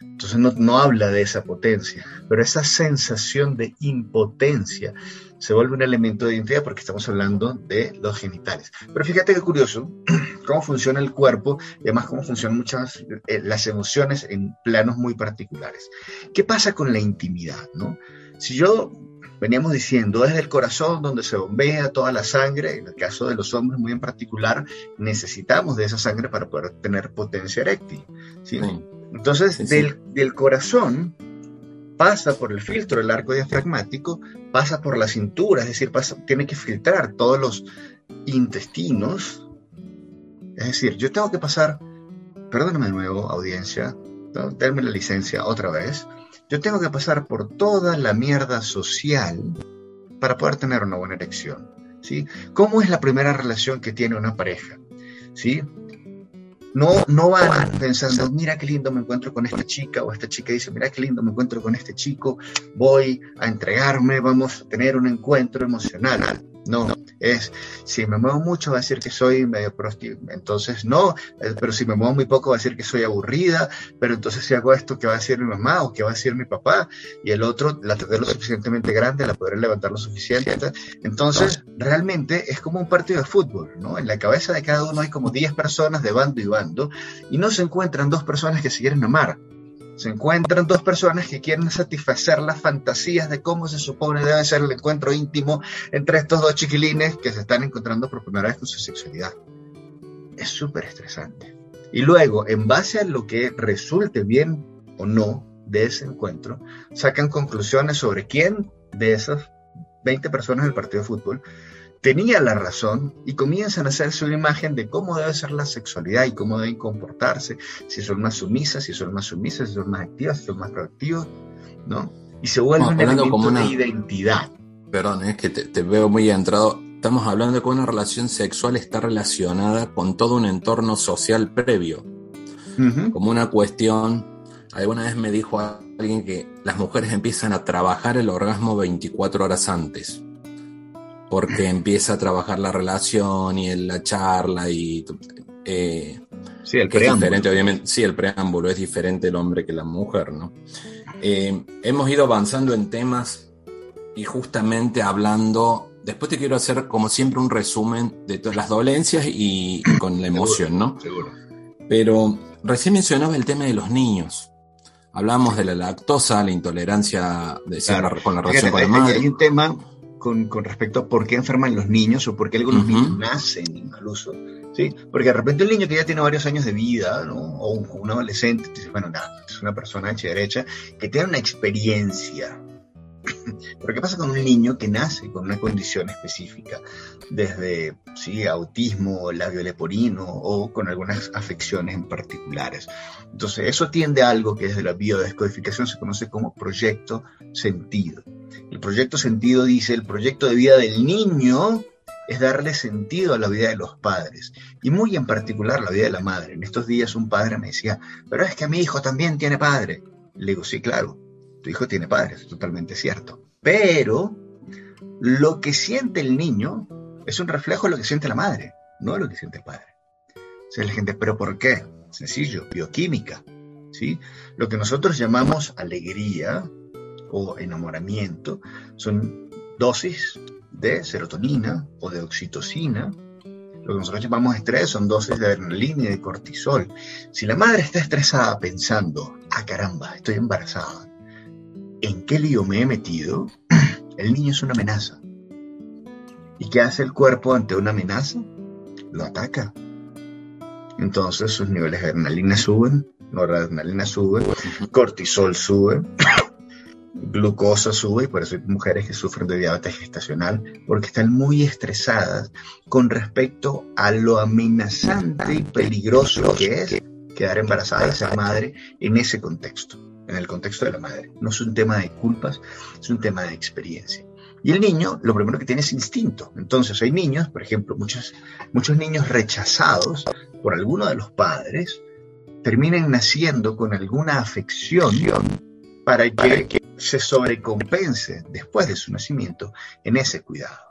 Entonces no, no, habla de esa potencia, pero esa sensación de impotencia se vuelve un elemento de identidad porque estamos hablando de los genitales. Pero fíjate qué curioso cómo funciona el cuerpo y además cómo funcionan muchas eh, las emociones en planos muy particulares. ¿Qué pasa con la intimidad? ¿no? Si yo veníamos diciendo desde el corazón donde se bombea toda la sangre, en el caso de los hombres muy en particular, necesitamos de esa sangre para poder tener potencia eréctil. ¿sí? Entonces, Del, del, corazón pasa por el filtro del arco diafragmático, pasa por la cintura, es decir, pasa, tiene que filtrar todos los intestinos. Es decir, yo tengo que pasar, perdóname de nuevo, audiencia, ¿no? la licencia otra vez. Yo tengo que pasar por toda la mierda social para poder tener una buena erección. ¿sí? ¿Cómo es la primera relación que tiene una pareja? ¿sí? No, no van pensando, mira qué lindo me encuentro con esta chica, o esta chica dice, mira qué lindo me encuentro con este chico, voy a entregarme, vamos a tener un encuentro emocional. No, es, si me muevo mucho va a decir que soy medio prostituta, entonces no, eh, pero si me muevo muy poco va a decir que soy aburrida, pero entonces si hago esto, ¿qué va a decir mi mamá o qué va a decir mi papá? Y el otro la tendré lo suficientemente grande, la podré levantar lo suficiente. Entonces, realmente es como un partido de fútbol, ¿no? En la cabeza de cada uno hay como 10 personas de bando y bando, y no se encuentran dos personas que se quieren amar se encuentran dos personas que quieren satisfacer las fantasías de cómo se supone debe ser el encuentro íntimo entre estos dos chiquilines que se están encontrando por primera vez con su sexualidad. Es súper estresante. Y luego, en base a lo que resulte bien o no, de ese encuentro, sacan conclusiones sobre quién de esas 20 personas del partido de fútbol tenía la razón y comienzan a hacerse una imagen de cómo debe ser la sexualidad y cómo deben comportarse, si son más sumisas, si son más sumisas, si son más activas, si son más proactivas, ¿no? Y se vuelve un elemento como una... de identidad. Perdón, es que te, veo muy entrado. Estamos hablando de que una relación sexual está relacionada con todo un entorno social previo, como una cuestión. Alguna vez me dijo alguien que las mujeres empiezan a trabajar el orgasmo 24 horas antes porque empieza a trabajar la relación y la charla y... Eh, sí, el preámbulo. diferente, obviamente. Sí, el preámbulo es diferente el hombre que la mujer, ¿no? Eh, hemos ido avanzando en temas y justamente hablando... Después te quiero hacer, como siempre, un resumen de todas las dolencias y, con la emoción, ¿no? Seguro. Pero recién mencionaba el tema de los niños. Hablamos de la lactosa, la intolerancia de con la relación con la madre. Hay un tema con, respecto a por qué enferman los niños o por qué algunos niños nacen incluso. ¿sí? Porque de repente un niño que ya tiene varios años de vida, o un, adolescente, dice, bueno, nada, es una persona hecha derecha, que tiene una experiencia pero ¿qué pasa con un niño que nace con una condición específica? Desde ¿sí? autismo, labio leporino o con algunas afecciones en particulares. Entonces, eso tiende a algo que desde la biodescodificación se conoce como proyecto sentido. El proyecto sentido dice, el proyecto de vida del niño es darle sentido a la vida de los padres y muy en particular la vida de la madre. En estos días un padre me decía, pero es que mi hijo también tiene padre. Le digo, sí, claro, tu hijo tiene padres, es totalmente cierto. Pero lo que siente el niño es un reflejo de lo que siente la madre, no de lo que siente el padre. O sea, la gente, ¿pero por qué? Sencillo, bioquímica. ¿sí? Lo que nosotros llamamos alegría o enamoramiento son dosis de serotonina o de oxitocina. Lo que nosotros llamamos estrés son dosis de adrenalina y de cortisol. Si la madre está estresada pensando, ah caramba, estoy embarazada, ¿en qué lío me he metido? El niño es una amenaza. ¿Y qué hace el cuerpo ante una amenaza? Lo ataca. Entonces sus niveles de adrenalina suben, noradrenalina sube, cortisol sube, glucosa sube, y por eso hay mujeres que sufren de diabetes gestacional, porque están muy estresadas con respecto a lo amenazante y peligroso que es quedar embarazada y ser madre en ese contexto en el contexto de la madre. No es un tema de culpas, es un tema de experiencia. Y el niño, lo primero que tiene es instinto. Entonces hay niños, por ejemplo, muchos, muchos niños rechazados por alguno de los padres, terminan naciendo con alguna afección para que se sobrecompense después de su nacimiento en ese cuidado.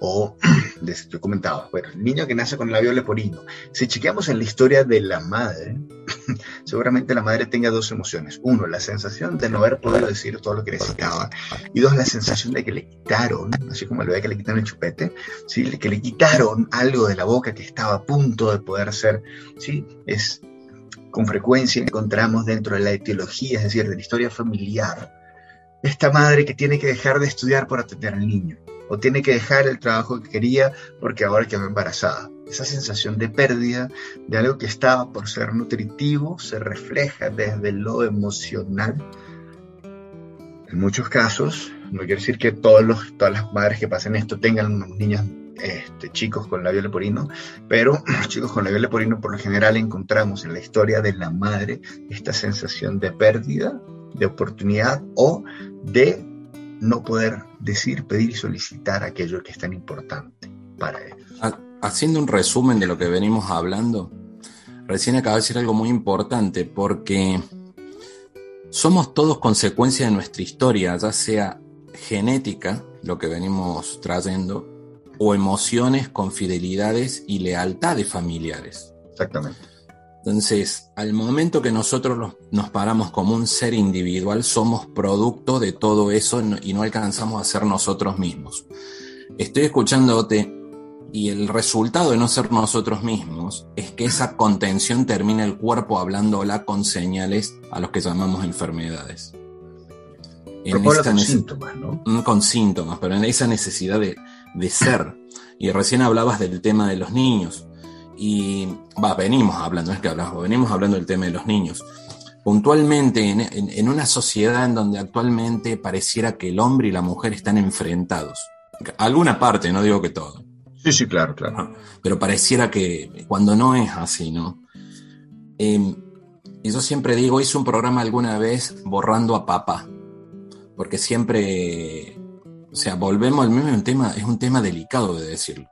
O, te comentaba, bueno, el niño que nace con el labio leporino. Si chequeamos en la historia de la madre, seguramente la madre tenga dos emociones. Uno, la sensación de no haber podido decir todo lo que necesitaba. Y dos, la sensación de que le quitaron, así como el bebé que le quitan el chupete, ¿sí? que le quitaron algo de la boca que estaba a punto de poder ser. ¿sí? Es, con frecuencia encontramos dentro de la etiología, es decir, de la historia familiar, esta madre que tiene que dejar de estudiar por atender al niño o tiene que dejar el trabajo que quería porque ahora quedó embarazada. Esa sensación de pérdida de algo que estaba por ser nutritivo se refleja desde lo emocional. En muchos casos, no quiere decir que todos los, todas las madres que pasen esto tengan niños este, chicos con labio leporino, pero los chicos con labio leporino por lo general encontramos en la historia de la madre esta sensación de pérdida, de oportunidad o de no poder decir, pedir y solicitar aquello que es tan importante para ellos. Haciendo un resumen de lo que venimos hablando, recién acabo de decir algo muy importante porque somos todos consecuencia de nuestra historia, ya sea genética, lo que venimos trayendo, o emociones con fidelidades y lealtades familiares. Exactamente. Entonces, al momento que nosotros nos paramos como un ser individual, somos producto de todo eso y no alcanzamos a ser nosotros mismos. Estoy escuchándote y el resultado de no ser nosotros mismos es que esa contención termina el cuerpo hablándola con señales a los que llamamos enfermedades. En con síntomas, ¿no? Mm, con síntomas, pero en esa necesidad de, de ser. Y recién hablabas del tema de los niños. Y va, venimos hablando, es que hablamos, venimos hablando del tema de los niños. puntualmente en, una sociedad en donde actualmente pareciera que el hombre y la mujer están enfrentados. Alguna parte, no digo que todo. Sí, sí, claro, claro. Pero pareciera que cuando no es así, ¿no? Em, y yo siempre digo, hice un programa alguna vez borrando a papá, porque siempre, o sea, volvemos al mismo tema, es un tema delicado de decirlo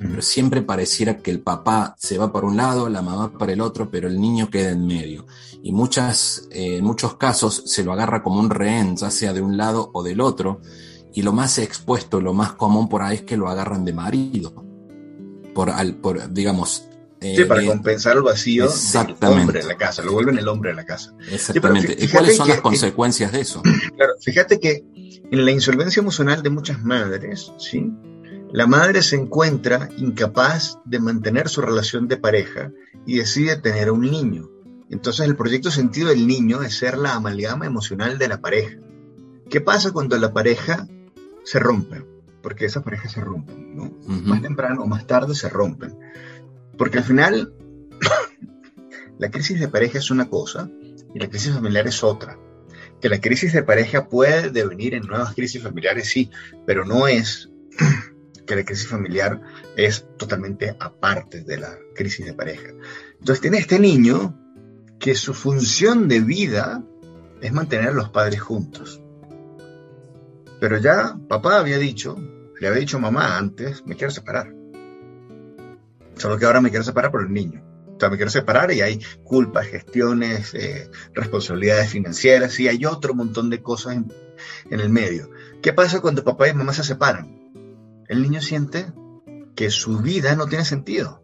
pero siempre pareciera que el papá se va por un lado, la mamá para el otro, pero el niño queda en medio. Y muchas, eh, en muchos casos se lo agarra como un rehén, ya sea de un lado o del otro, y lo más expuesto, lo más común por ahí es que lo agarran de marido. Por, al, por digamos, eh, sí, para compensar el vacío del hombre en la casa, lo vuelven el hombre en la casa. Exactamente. ¿Y cuáles son las consecuencias de eso? Claro, fíjate que en la insolvencia emocional de muchas madres, ¿sí? La madre se encuentra incapaz de mantener su relación de pareja y decide tener un niño. Entonces el proyecto sentido del niño es ser la amalgama emocional de la pareja. ¿Qué pasa cuando la pareja se rompe? Porque esas parejas se rompen, ¿no? Más temprano o más tarde se rompen. Porque al final la crisis de pareja es una cosa y la crisis familiar es otra. Que la crisis de pareja puede devenir en nuevas crisis familiares, sí, pero no es que la crisis familiar es totalmente aparte de la crisis de pareja. Entonces tiene este niño que su función de vida es mantener a los padres juntos. Pero ya papá había dicho, le había dicho mamá antes, me quiero separar. Solo que ahora me quiero separar por el niño. O sea, me quiero separar y hay culpas, gestiones, eh, responsabilidades financieras y hay otro montón de cosas en el medio. ¿Qué pasa cuando papá y mamá se separan? El niño siente que su vida no tiene sentido.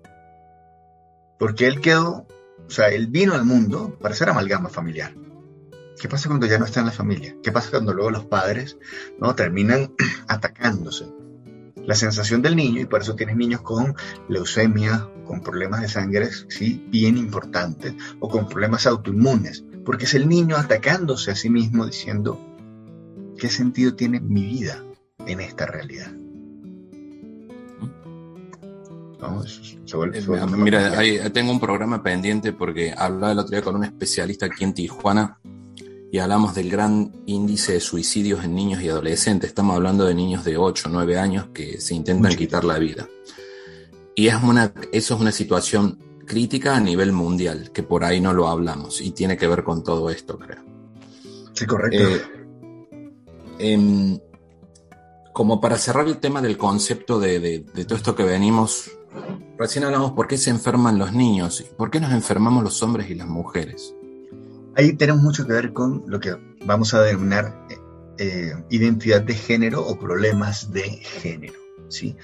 Porque él quedó, o sea, él vino al mundo para ser amalgama familiar. ¿Qué pasa cuando ya no está en la familia? ¿Qué pasa cuando luego los padres no terminan atacándose? La sensación del niño, y por eso tienes niños con leucemia, con problemas de sangre, sí, bien importantes, o con problemas autoinmunes, porque es el niño atacándose a sí mismo diciendo, ¿qué sentido tiene mi vida en esta realidad? Eh, mira, tengo un programa pendiente porque hablaba el otro día con un especialista aquí en Tijuana y hablamos del gran índice de suicidios en niños y adolescentes. Estamos hablando de niños de 8 o 9 años que se intentan quitar la vida. Y es una, eso es una situación crítica a nivel mundial, que por ahí no lo hablamos y tiene que ver con todo esto, creo. Sí, correcto. Eh, em, como para cerrar el tema del concepto de, de, todo esto que venimos Recién hablamos por qué se enferman los niños, por qué nos enfermamos los hombres y las mujeres. Ahí tenemos mucho que ver con lo que vamos a denominar eh, identidad de género o problemas de género. ¿sí?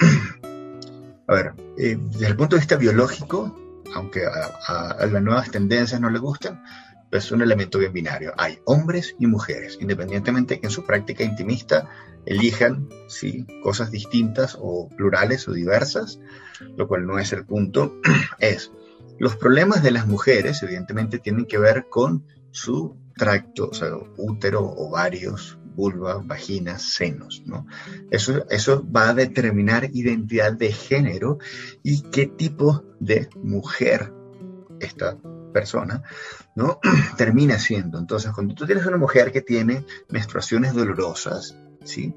a ver, eh, desde el punto de vista biológico, aunque a, las nuevas tendencias no le gustan, es un elemento bien binario. Hay hombres y mujeres, independientemente que en su práctica intimista elijan ¿sí? cosas distintas o plurales o diversas, lo cual no es el punto, es los problemas de las mujeres evidentemente tienen que ver con su tracto, o sea, útero, ovarios, vulva, vaginas, senos, ¿no? Eso, eso va a determinar identidad de género y qué tipo de mujer esta persona, Termina siendo. Entonces, cuando tú tienes una mujer que tiene menstruaciones dolorosas, ¿sí?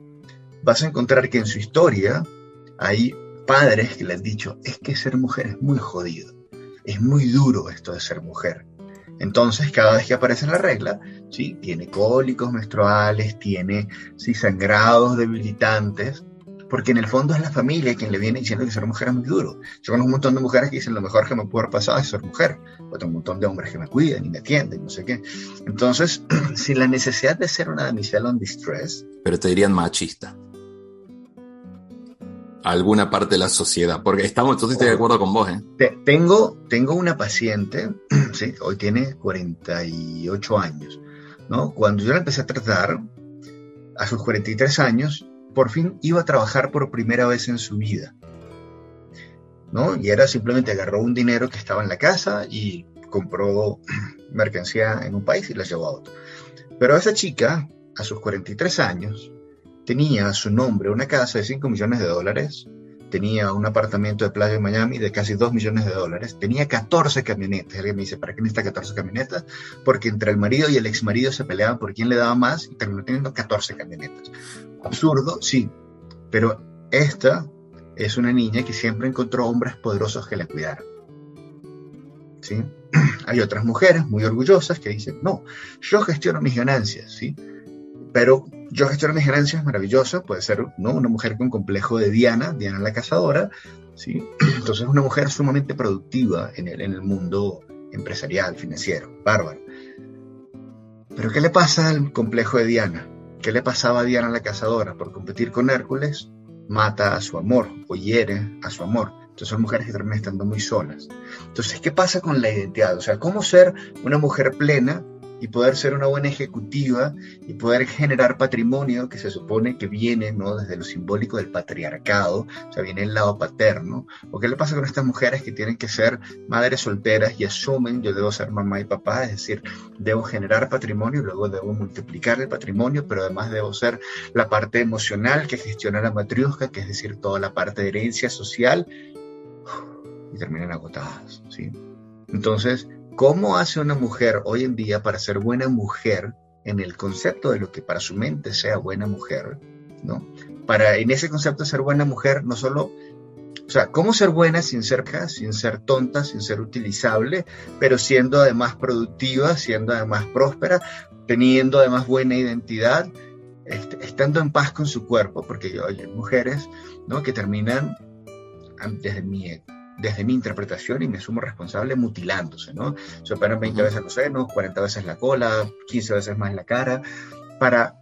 Vas a encontrar que en su historia hay padres que le han dicho, es que ser mujer es muy jodido, es muy duro esto de ser mujer. Entonces, cada vez que aparece la regla, ¿sí? tiene cólicos menstruales, tiene ¿sí? sangrados debilitantes, porque en el fondo es la familia quien le viene diciendo que ser mujer es muy duro. Yo conozco un montón de mujeres que dicen lo mejor que me puede haber pasado es ser mujer. O tengo un montón de hombres que me cuidan y me atienden, no sé qué. Entonces, sin la necesidad de ser una damisela on distress. Pero te dirían machista. Alguna parte de la sociedad, porque estamos, entonces estoy de acuerdo con vos, ¿eh? tengo, tengo una paciente, sí, hoy tiene 48 años, ¿no? Cuando yo la empecé a tratar, a sus 43 años, por fin iba a trabajar por primera vez en su vida. ¿no? Y era simplemente agarró un dinero que estaba en la casa y compró mercancía en un país y la llevó a otro. Pero esa chica, a sus 43 años, tenía a su nombre una casa de 5 millones de dólares, tenía un apartamento de playa en Miami de casi 2 millones de dólares, tenía 14 camionetas. Alguien me dice, ¿para qué necesita 14 camionetas? Porque entre el marido y el ex marido se peleaban por quién le daba más y terminó teniendo 14 camionetas. Absurdo, sí, pero esta es una niña que siempre encontró hombres poderosos que la cuidaran. ¿Sí? Hay otras mujeres muy orgullosas que dicen, no, yo gestiono mis ganancias, ¿sí? Pero yo gestiono mis ganancias maravilloso, puede ser ¿no? una mujer con complejo de Diana, Diana la cazadora, ¿sí? Entonces una mujer sumamente productiva en el, en el mundo empresarial, financiero, bárbaro. Pero ¿qué le pasa al complejo de Diana? ¿Qué le pasaba a Diana la cazadora? Por competir con Hércules, mata a su amor o hiere a su amor. Entonces son mujeres que terminan estando muy solas. Entonces, ¿qué pasa con la identidad? O sea, ¿cómo ser una mujer plena y poder ser una buena ejecutiva y poder generar patrimonio que se supone que viene ¿no? desde lo simbólico del patriarcado, o sea, viene el lado paterno. ¿O qué le pasa con estas mujeres que tienen que ser madres solteras y asumen yo debo ser mamá y papá, es decir, debo generar patrimonio, luego debo multiplicar el patrimonio, pero además debo ser la parte emocional que gestiona la matriosca, que es decir, toda la parte de herencia social, y terminan agotadas, ¿sí? Entonces, ¿Cómo hace una mujer hoy en día para ser buena mujer en el concepto de lo que para su mente sea buena mujer? ¿no? Para en ese concepto ser buena mujer, no solo, o sea, ¿cómo ser buena sin ser, sin ser tonta, sin ser utilizable, pero siendo además productiva, siendo además próspera, teniendo además buena identidad, este, estando en paz con su cuerpo? Porque hay mujeres ¿no? que terminan, desde mi desde mi interpretación y me sumo responsable mutilándose, ¿no? Se operan 20 veces los senos, 40 veces la cola, 15 veces más la cara, para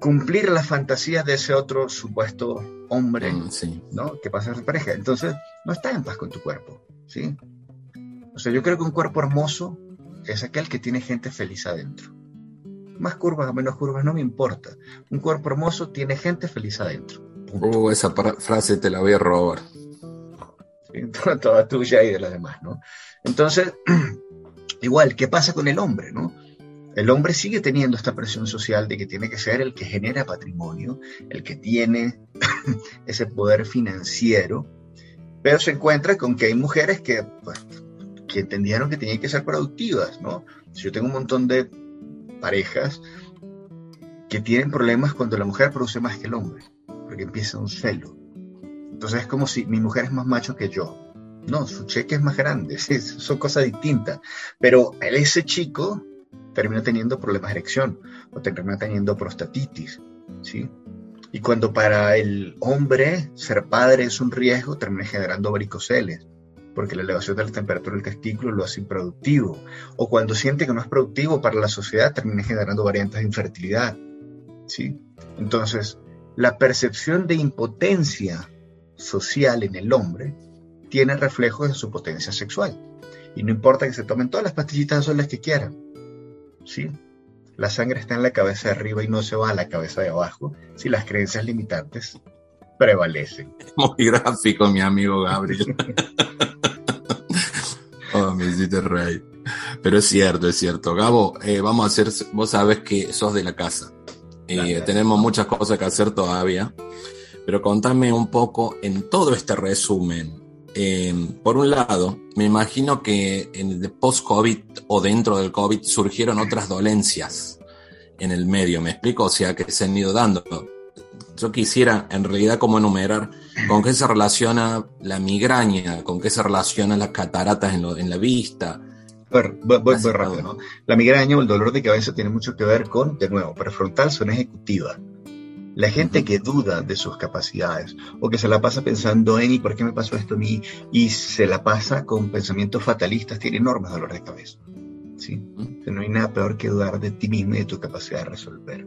cumplir las fantasías de ese otro supuesto hombre, mm, ¿no? Que pasa a su pareja. Entonces, no está en paz con tu cuerpo, ¿sí? O sea, yo creo que un cuerpo hermoso es aquel que tiene gente feliz adentro. Más curvas o menos curvas, no me importa. Un cuerpo hermoso tiene gente feliz adentro. Oh, esa frase te la voy a robar. toda tuya y de las demás, ¿no? Entonces, igual, ¿qué pasa con el hombre, no? El hombre sigue teniendo esta presión social de que tiene que ser el que genera patrimonio, el que tiene ese poder financiero, pero se encuentra con que hay mujeres que, pues, que entendieron que tenían que ser productivas, ¿no? Yo tengo un montón de parejas que tienen problemas cuando la mujer produce más que el hombre, porque empieza un celo, entonces es como si mi mujer es más macho que yo. No, su cheque es más grande, son cosas distintas. Pero ese chico termina teniendo problemas de erección o termina teniendo prostatitis, ¿sí? Y cuando para el hombre ser padre es un riesgo, termina generando varicoceles, porque la elevación de la temperatura del testículo lo hace improductivo. O cuando siente que no es productivo para la sociedad, termina generando variantes de infertilidad, ¿sí? Entonces, la percepción de impotencia social en el hombre tiene reflejos de su potencia sexual. Y no importa que se tomen todas las pastillitas azules que quieran. ¿sí? La sangre está en la cabeza de arriba y no se va a la cabeza de abajo si las creencias limitantes prevalecen. Muy gráfico, mi amigo Gabriel. oh, me hiciste rey. Pero es cierto, es cierto. Gabo, eh, vamos a hacer, vos sabes que sos de la casa. y eh, tenemos muchas cosas que hacer todavía. Pero contame un poco en todo este resumen. Em, por un lado, me imagino que en el post-COVID o dentro del COVID surgieron otras dolencias en el medio, ¿me explico? O sea, que se han ido dando. Yo quisiera en realidad como enumerar con qué se relaciona la migraña, con qué se relacionan las cataratas en, en la vista, voy, voy, rápido, ¿no? La migraña o el dolor de cabeza tiene mucho que ver con, de nuevo, prefrontal, zona ejecutiva. La gente que duda de sus capacidades o que se la pasa pensando en ¿y por qué me pasó esto a mí? y se la pasa con pensamientos fatalistas tiene enormes dolor de cabeza. ¿sí? no hay nada peor que dudar de ti mismo y de tu capacidad de resolver.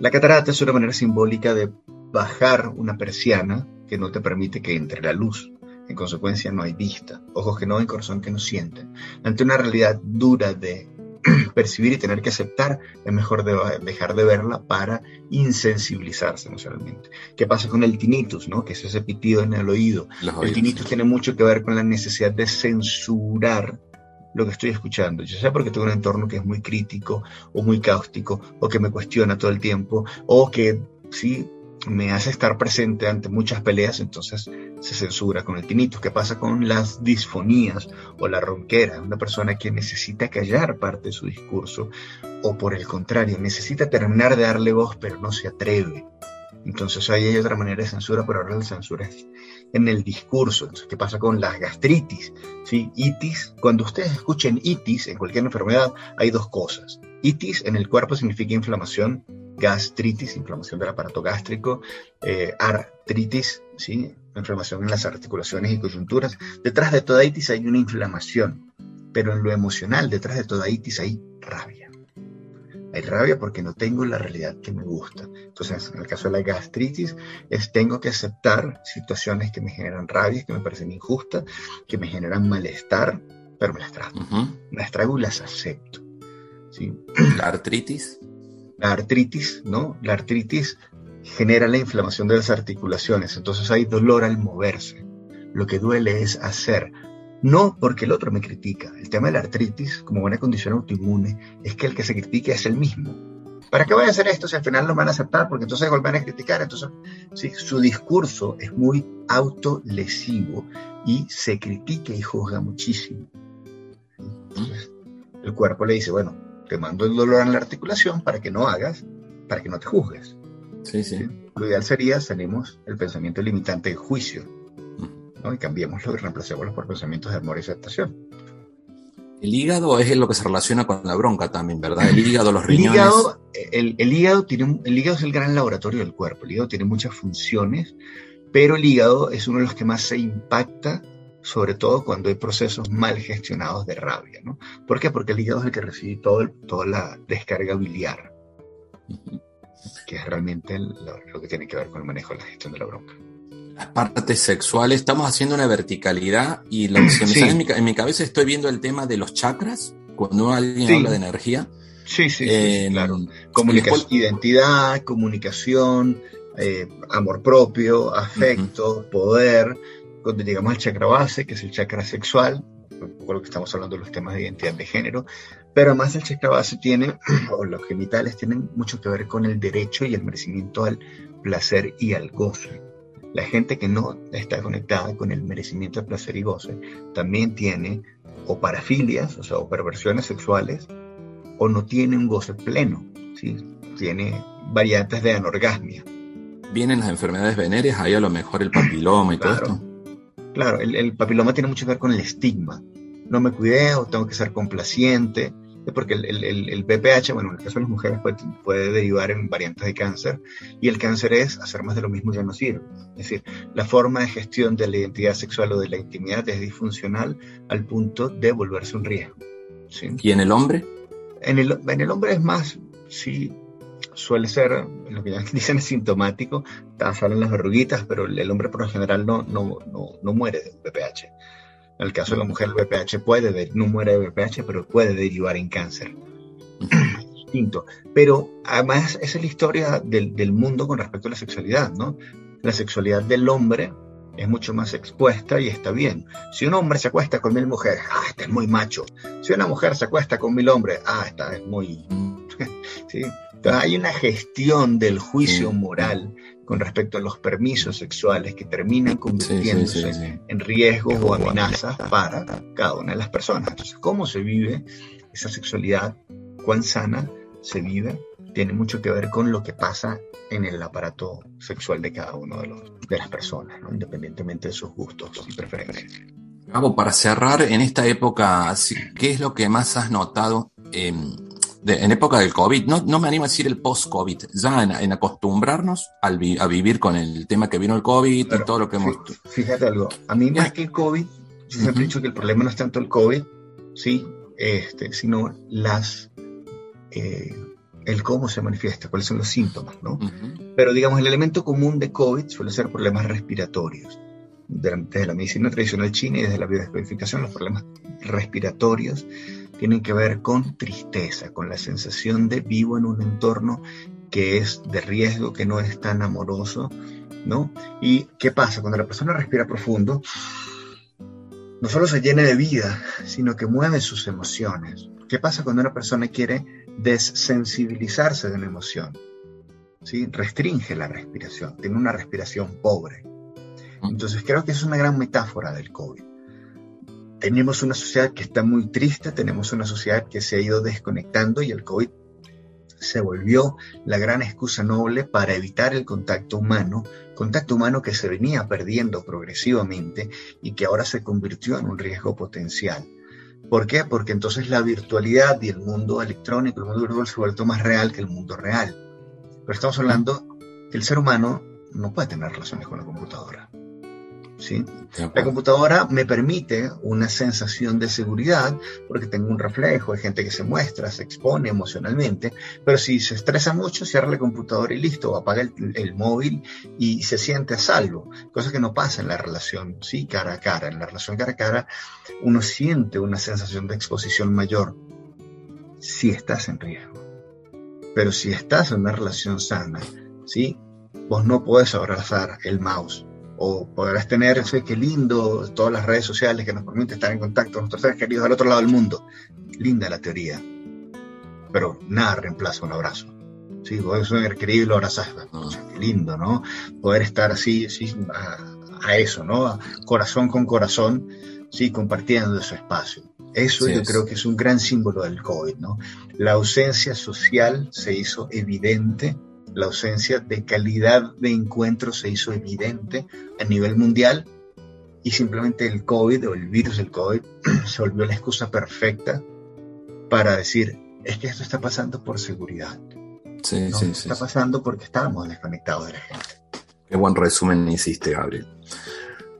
La catarata es una manera simbólica de bajar una persiana que no te permite que entre la luz. En consecuencia no hay vista, ojos que no ven, corazón que no sienten. Ante una realidad dura de percibir y tener que aceptar, es mejor dejar de verla para insensibilizarse emocionalmente. ¿Qué pasa con el tinnitus, no? que es ese pitido en el oído? el tinnitus tiene mucho que ver con la necesidad de censurar lo que estoy escuchando, ya sea porque tengo un entorno que es muy crítico o muy cáustico o que me cuestiona todo el tiempo o que sí me hace estar presente ante muchas peleas, entonces se censura con el tinnitus. ¿Qué pasa con las disfonías o la ronquera? Una persona que necesita callar parte de su discurso o por el contrario, necesita terminar de darle voz pero no se atreve. Entonces ahí hay otra manera de censura, pero ahora la censura es en el discurso. Entonces, ¿qué pasa con las gastritis? ¿Sí? Itis, cuando ustedes escuchen itis en cualquier enfermedad, hay dos cosas. Itis en el cuerpo significa inflamación, gastritis, inflamación del aparato gástrico, eh, artritis, ¿sí? inflamación en las articulaciones y coyunturas. Detrás de toda itis hay una inflamación, pero en lo emocional, detrás de toda itis hay rabia. Hay rabia porque no tengo la realidad que me gusta. Entonces, en el caso de la gastritis, es tengo que aceptar situaciones que me generan rabia, que me parecen injustas, que me generan malestar, pero me las trago. Me las trago y las acepto. ¿sí? ¿La artritis? La artritis, ¿no? La artritis genera la inflamación de las articulaciones, entonces hay dolor al moverse. Lo que duele es hacer, no porque el otro me critica. El tema de la artritis, como buena condición autoinmune, es que el que se critica es el mismo. ¿Para qué voy a hacer esto si al final no van a aceptar? Porque entonces vuelven a criticar. Entonces, sí, su discurso es muy autolesivo y se critica y juzga muchísimo. el cuerpo le dice, bueno, te mando el dolor en la articulación para que no hagas, para que no te juzgues. Sí, sí. Lo ideal sería, salimos el pensamiento limitante de juicio y cambiémoslo y reemplacémoslo por pensamientos de amor y aceptación. El hígado es lo que se relaciona con la bronca también, ¿verdad? El hígado, los riñones. El hígado, el, hígado tiene, el hígado es el gran laboratorio del cuerpo. El hígado tiene muchas funciones, pero el hígado es uno de los que más se impacta, sobre todo cuando hay procesos mal gestionados de rabia. ¿no? ¿Por qué? Porque el hígado es el que recibe todo toda la descarga biliar, que es realmente lo que tiene que ver con el manejo de la gestión de la bronca las partes sexuales, estamos haciendo una verticalidad y lo que me sale en mi, cabeza estoy viendo el tema de los chakras, cuando alguien habla de energía. Sí, sí, claro. Comunicación, identidad, comunicación, eh, amor propio, afecto, poder. Cuando llegamos al chakra base, que es el chakra sexual, un poco lo que estamos hablando de los temas de identidad de género, pero además el chakra base tiene, o los genitales tienen mucho que ver con el derecho y el merecimiento al placer y al goce. La gente que no está conectada con el merecimiento de placer y goce también tiene o parafilias, o sea, o perversiones sexuales, o no tiene un goce pleno, ¿sí? tiene variantes de anorgasmia. Vienen las enfermedades venéreas, ahí a lo mejor el papiloma y todo esto. Claro, el, el, papiloma tiene mucho que ver con el estigma. No me cuidé o tengo que ser complaciente porque el, el, el, BPH, bueno, en el caso de las mujeres puede, derivar en variantes de cáncer y el cáncer es hacer más de lo mismo ya no sirve. Es decir, la forma de gestión de la identidad sexual o de la intimidad es disfuncional al punto de volverse un riesgo. ¿Y en el hombre? En el, en el hombre es más, sí, suele ser, lo que dicen es sintomático, salen las verruguitas, pero el hombre por lo general no, no, no, no muere de BPH. En el caso de la mujer, el VPH puede, no muere de VPH, pero puede derivar en cáncer. Distinto. Pero además, esa es la historia del, del, mundo con respecto a la sexualidad, ¿no? La sexualidad del hombre es mucho más expuesta y está bien. Si un hombre se acuesta con mil mujeres, ah, este es muy macho. Si una mujer se acuesta con mil hombres, ah, esta es muy... ¿Sí? Entonces, hay una gestión del juicio moral con respecto a los permisos sexuales que terminan convirtiéndose en riesgos o amenazas para cada una de las personas. Entonces, ¿cómo se vive esa sexualidad? ¿Cuán sana se vive? Tiene mucho que ver con lo que pasa en el aparato sexual de cada uno de, los, de las personas, independientemente de sus gustos y preferencias. Gabo, para cerrar, en esta época, ¿qué es lo que más has notado en época del COVID, no, no me animo a decir el post-COVID, ya en, acostumbrarnos al a vivir con el tema que vino el COVID y todo lo que hemos... Fíjate algo, a mí más que el COVID, yo siempre he dicho que el problema no es tanto el COVID, sí, este, sino las... Eh, el cómo se manifiesta, cuáles son los síntomas, ¿no? Pero digamos, el elemento común de COVID suele ser problemas respiratorios. Desde la medicina tradicional china y desde la biodescodificación, los problemas respiratorios tienen que ver con tristeza, con la sensación de vivo en un entorno que es de riesgo, que no es tan amoroso, ¿no? ¿Y qué pasa? Cuando la persona respira profundo, no solo se llena de vida, sino que mueve sus emociones. ¿Qué pasa cuando una persona quiere desensibilizarse de una emoción? ¿Sí? Restringe la respiración, tiene una respiración pobre. Entonces creo que es una gran metáfora del COVID. Tenemos una sociedad que está muy triste, tenemos una sociedad que se ha ido desconectando y el COVID se volvió la gran excusa noble para evitar el contacto humano, contacto humano que se venía perdiendo progresivamente y que ahora se convirtió en un riesgo potencial. ¿Por qué? Porque entonces la virtualidad y el mundo electrónico, el mundo virtual se vuelto más real que el mundo real. Pero estamos hablando que el ser humano no puede tener relaciones con la computadora. La computadora me permite una sensación de seguridad porque tengo un reflejo, hay gente que se muestra, se expone emocionalmente, pero si se estresa mucho, cierra la computadora y listo, apaga el, móvil y se siente a salvo, cosa que no pasa en la relación, sí, cara a cara. En la relación cara a cara uno siente una sensación de exposición mayor si estás en riesgo. Pero si estás en una relación sana, ¿sí? Vos no puedes abrazar el mouse o podrás tener, ese qué lindo, todas las redes sociales que nos permiten estar en contacto con nuestros seres queridos al otro lado del mundo. Linda la teoría, pero nada reemplaza un abrazo. Sí, un ser querido y lo. Qué lindo, ¿no? Poder estar así, así a, eso, ¿no? Corazón con corazón, sí, compartiendo ese espacio. Eso yo creo que es un gran símbolo del COVID, ¿no? La ausencia social se hizo evidente la ausencia de calidad de encuentro se hizo evidente a nivel mundial y simplemente el COVID o el virus del COVID se volvió la excusa perfecta para decir, es que esto está pasando por seguridad. Sí, sí, sí. Está pasando porque estábamos desconectados de la gente. Qué buen resumen hiciste, Gabriel.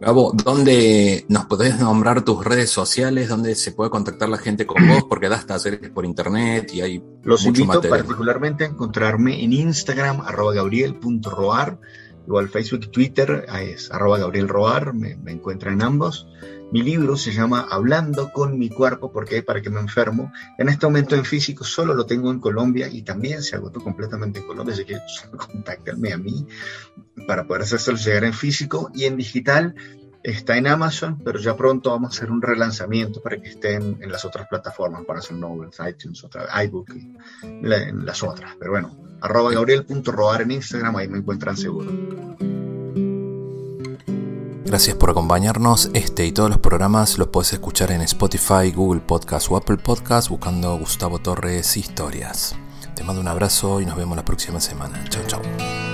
Gabo, ¿dónde nos podés nombrar tus redes sociales? ¿Dónde se puede contactar la gente con vos? Porque das talleres por internet y hay Los invito particularmente a encontrarme en Instagram, arroba gabriel.roar, igual Facebook Twitter, es arroba gabrielroar, me, me encuentran en ambos. Mi libro se llama Hablando con mi cuerpo, porque para que me enfermo. En este momento en físico solo lo tengo en Colombia y también se agotó completamente en Colombia, así que contáctenme a mí para poder hacerlo llegar en físico y en digital. Está en Amazon, pero ya pronto vamos a hacer un relanzamiento para que estén en las otras plataformas, para hacer Novels, iTunes, otra, iBook y en las otras. Pero bueno, arroba gabriel.roar en Instagram, ahí me encuentran seguro. Gracias por acompañarnos. Este y todos los programas los puedes escuchar en Spotify, Google Podcast o Apple Podcast buscando Gustavo Torres Historias. Te mando un abrazo y nos vemos la próxima semana. Chao, chao.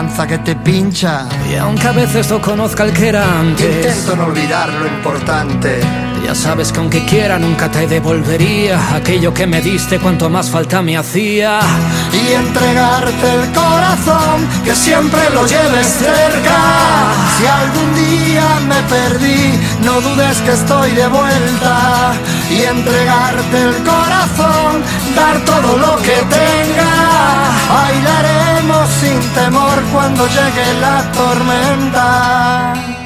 que te pincha. Y aunque a veces no conozca el que era antes, intento no olvidar lo importante. Ya sabes que aunque quiera nunca te devolvería aquello que me diste cuanto más falta me hacía. Y entregarte el corazón, que siempre lo lleves cerca. Si algún día me perdí, no dudes que estoy de vuelta. Y entregarte el corazón, dar todo lo que tenga. Bailaremos sin temor cuando llegue la tormenta.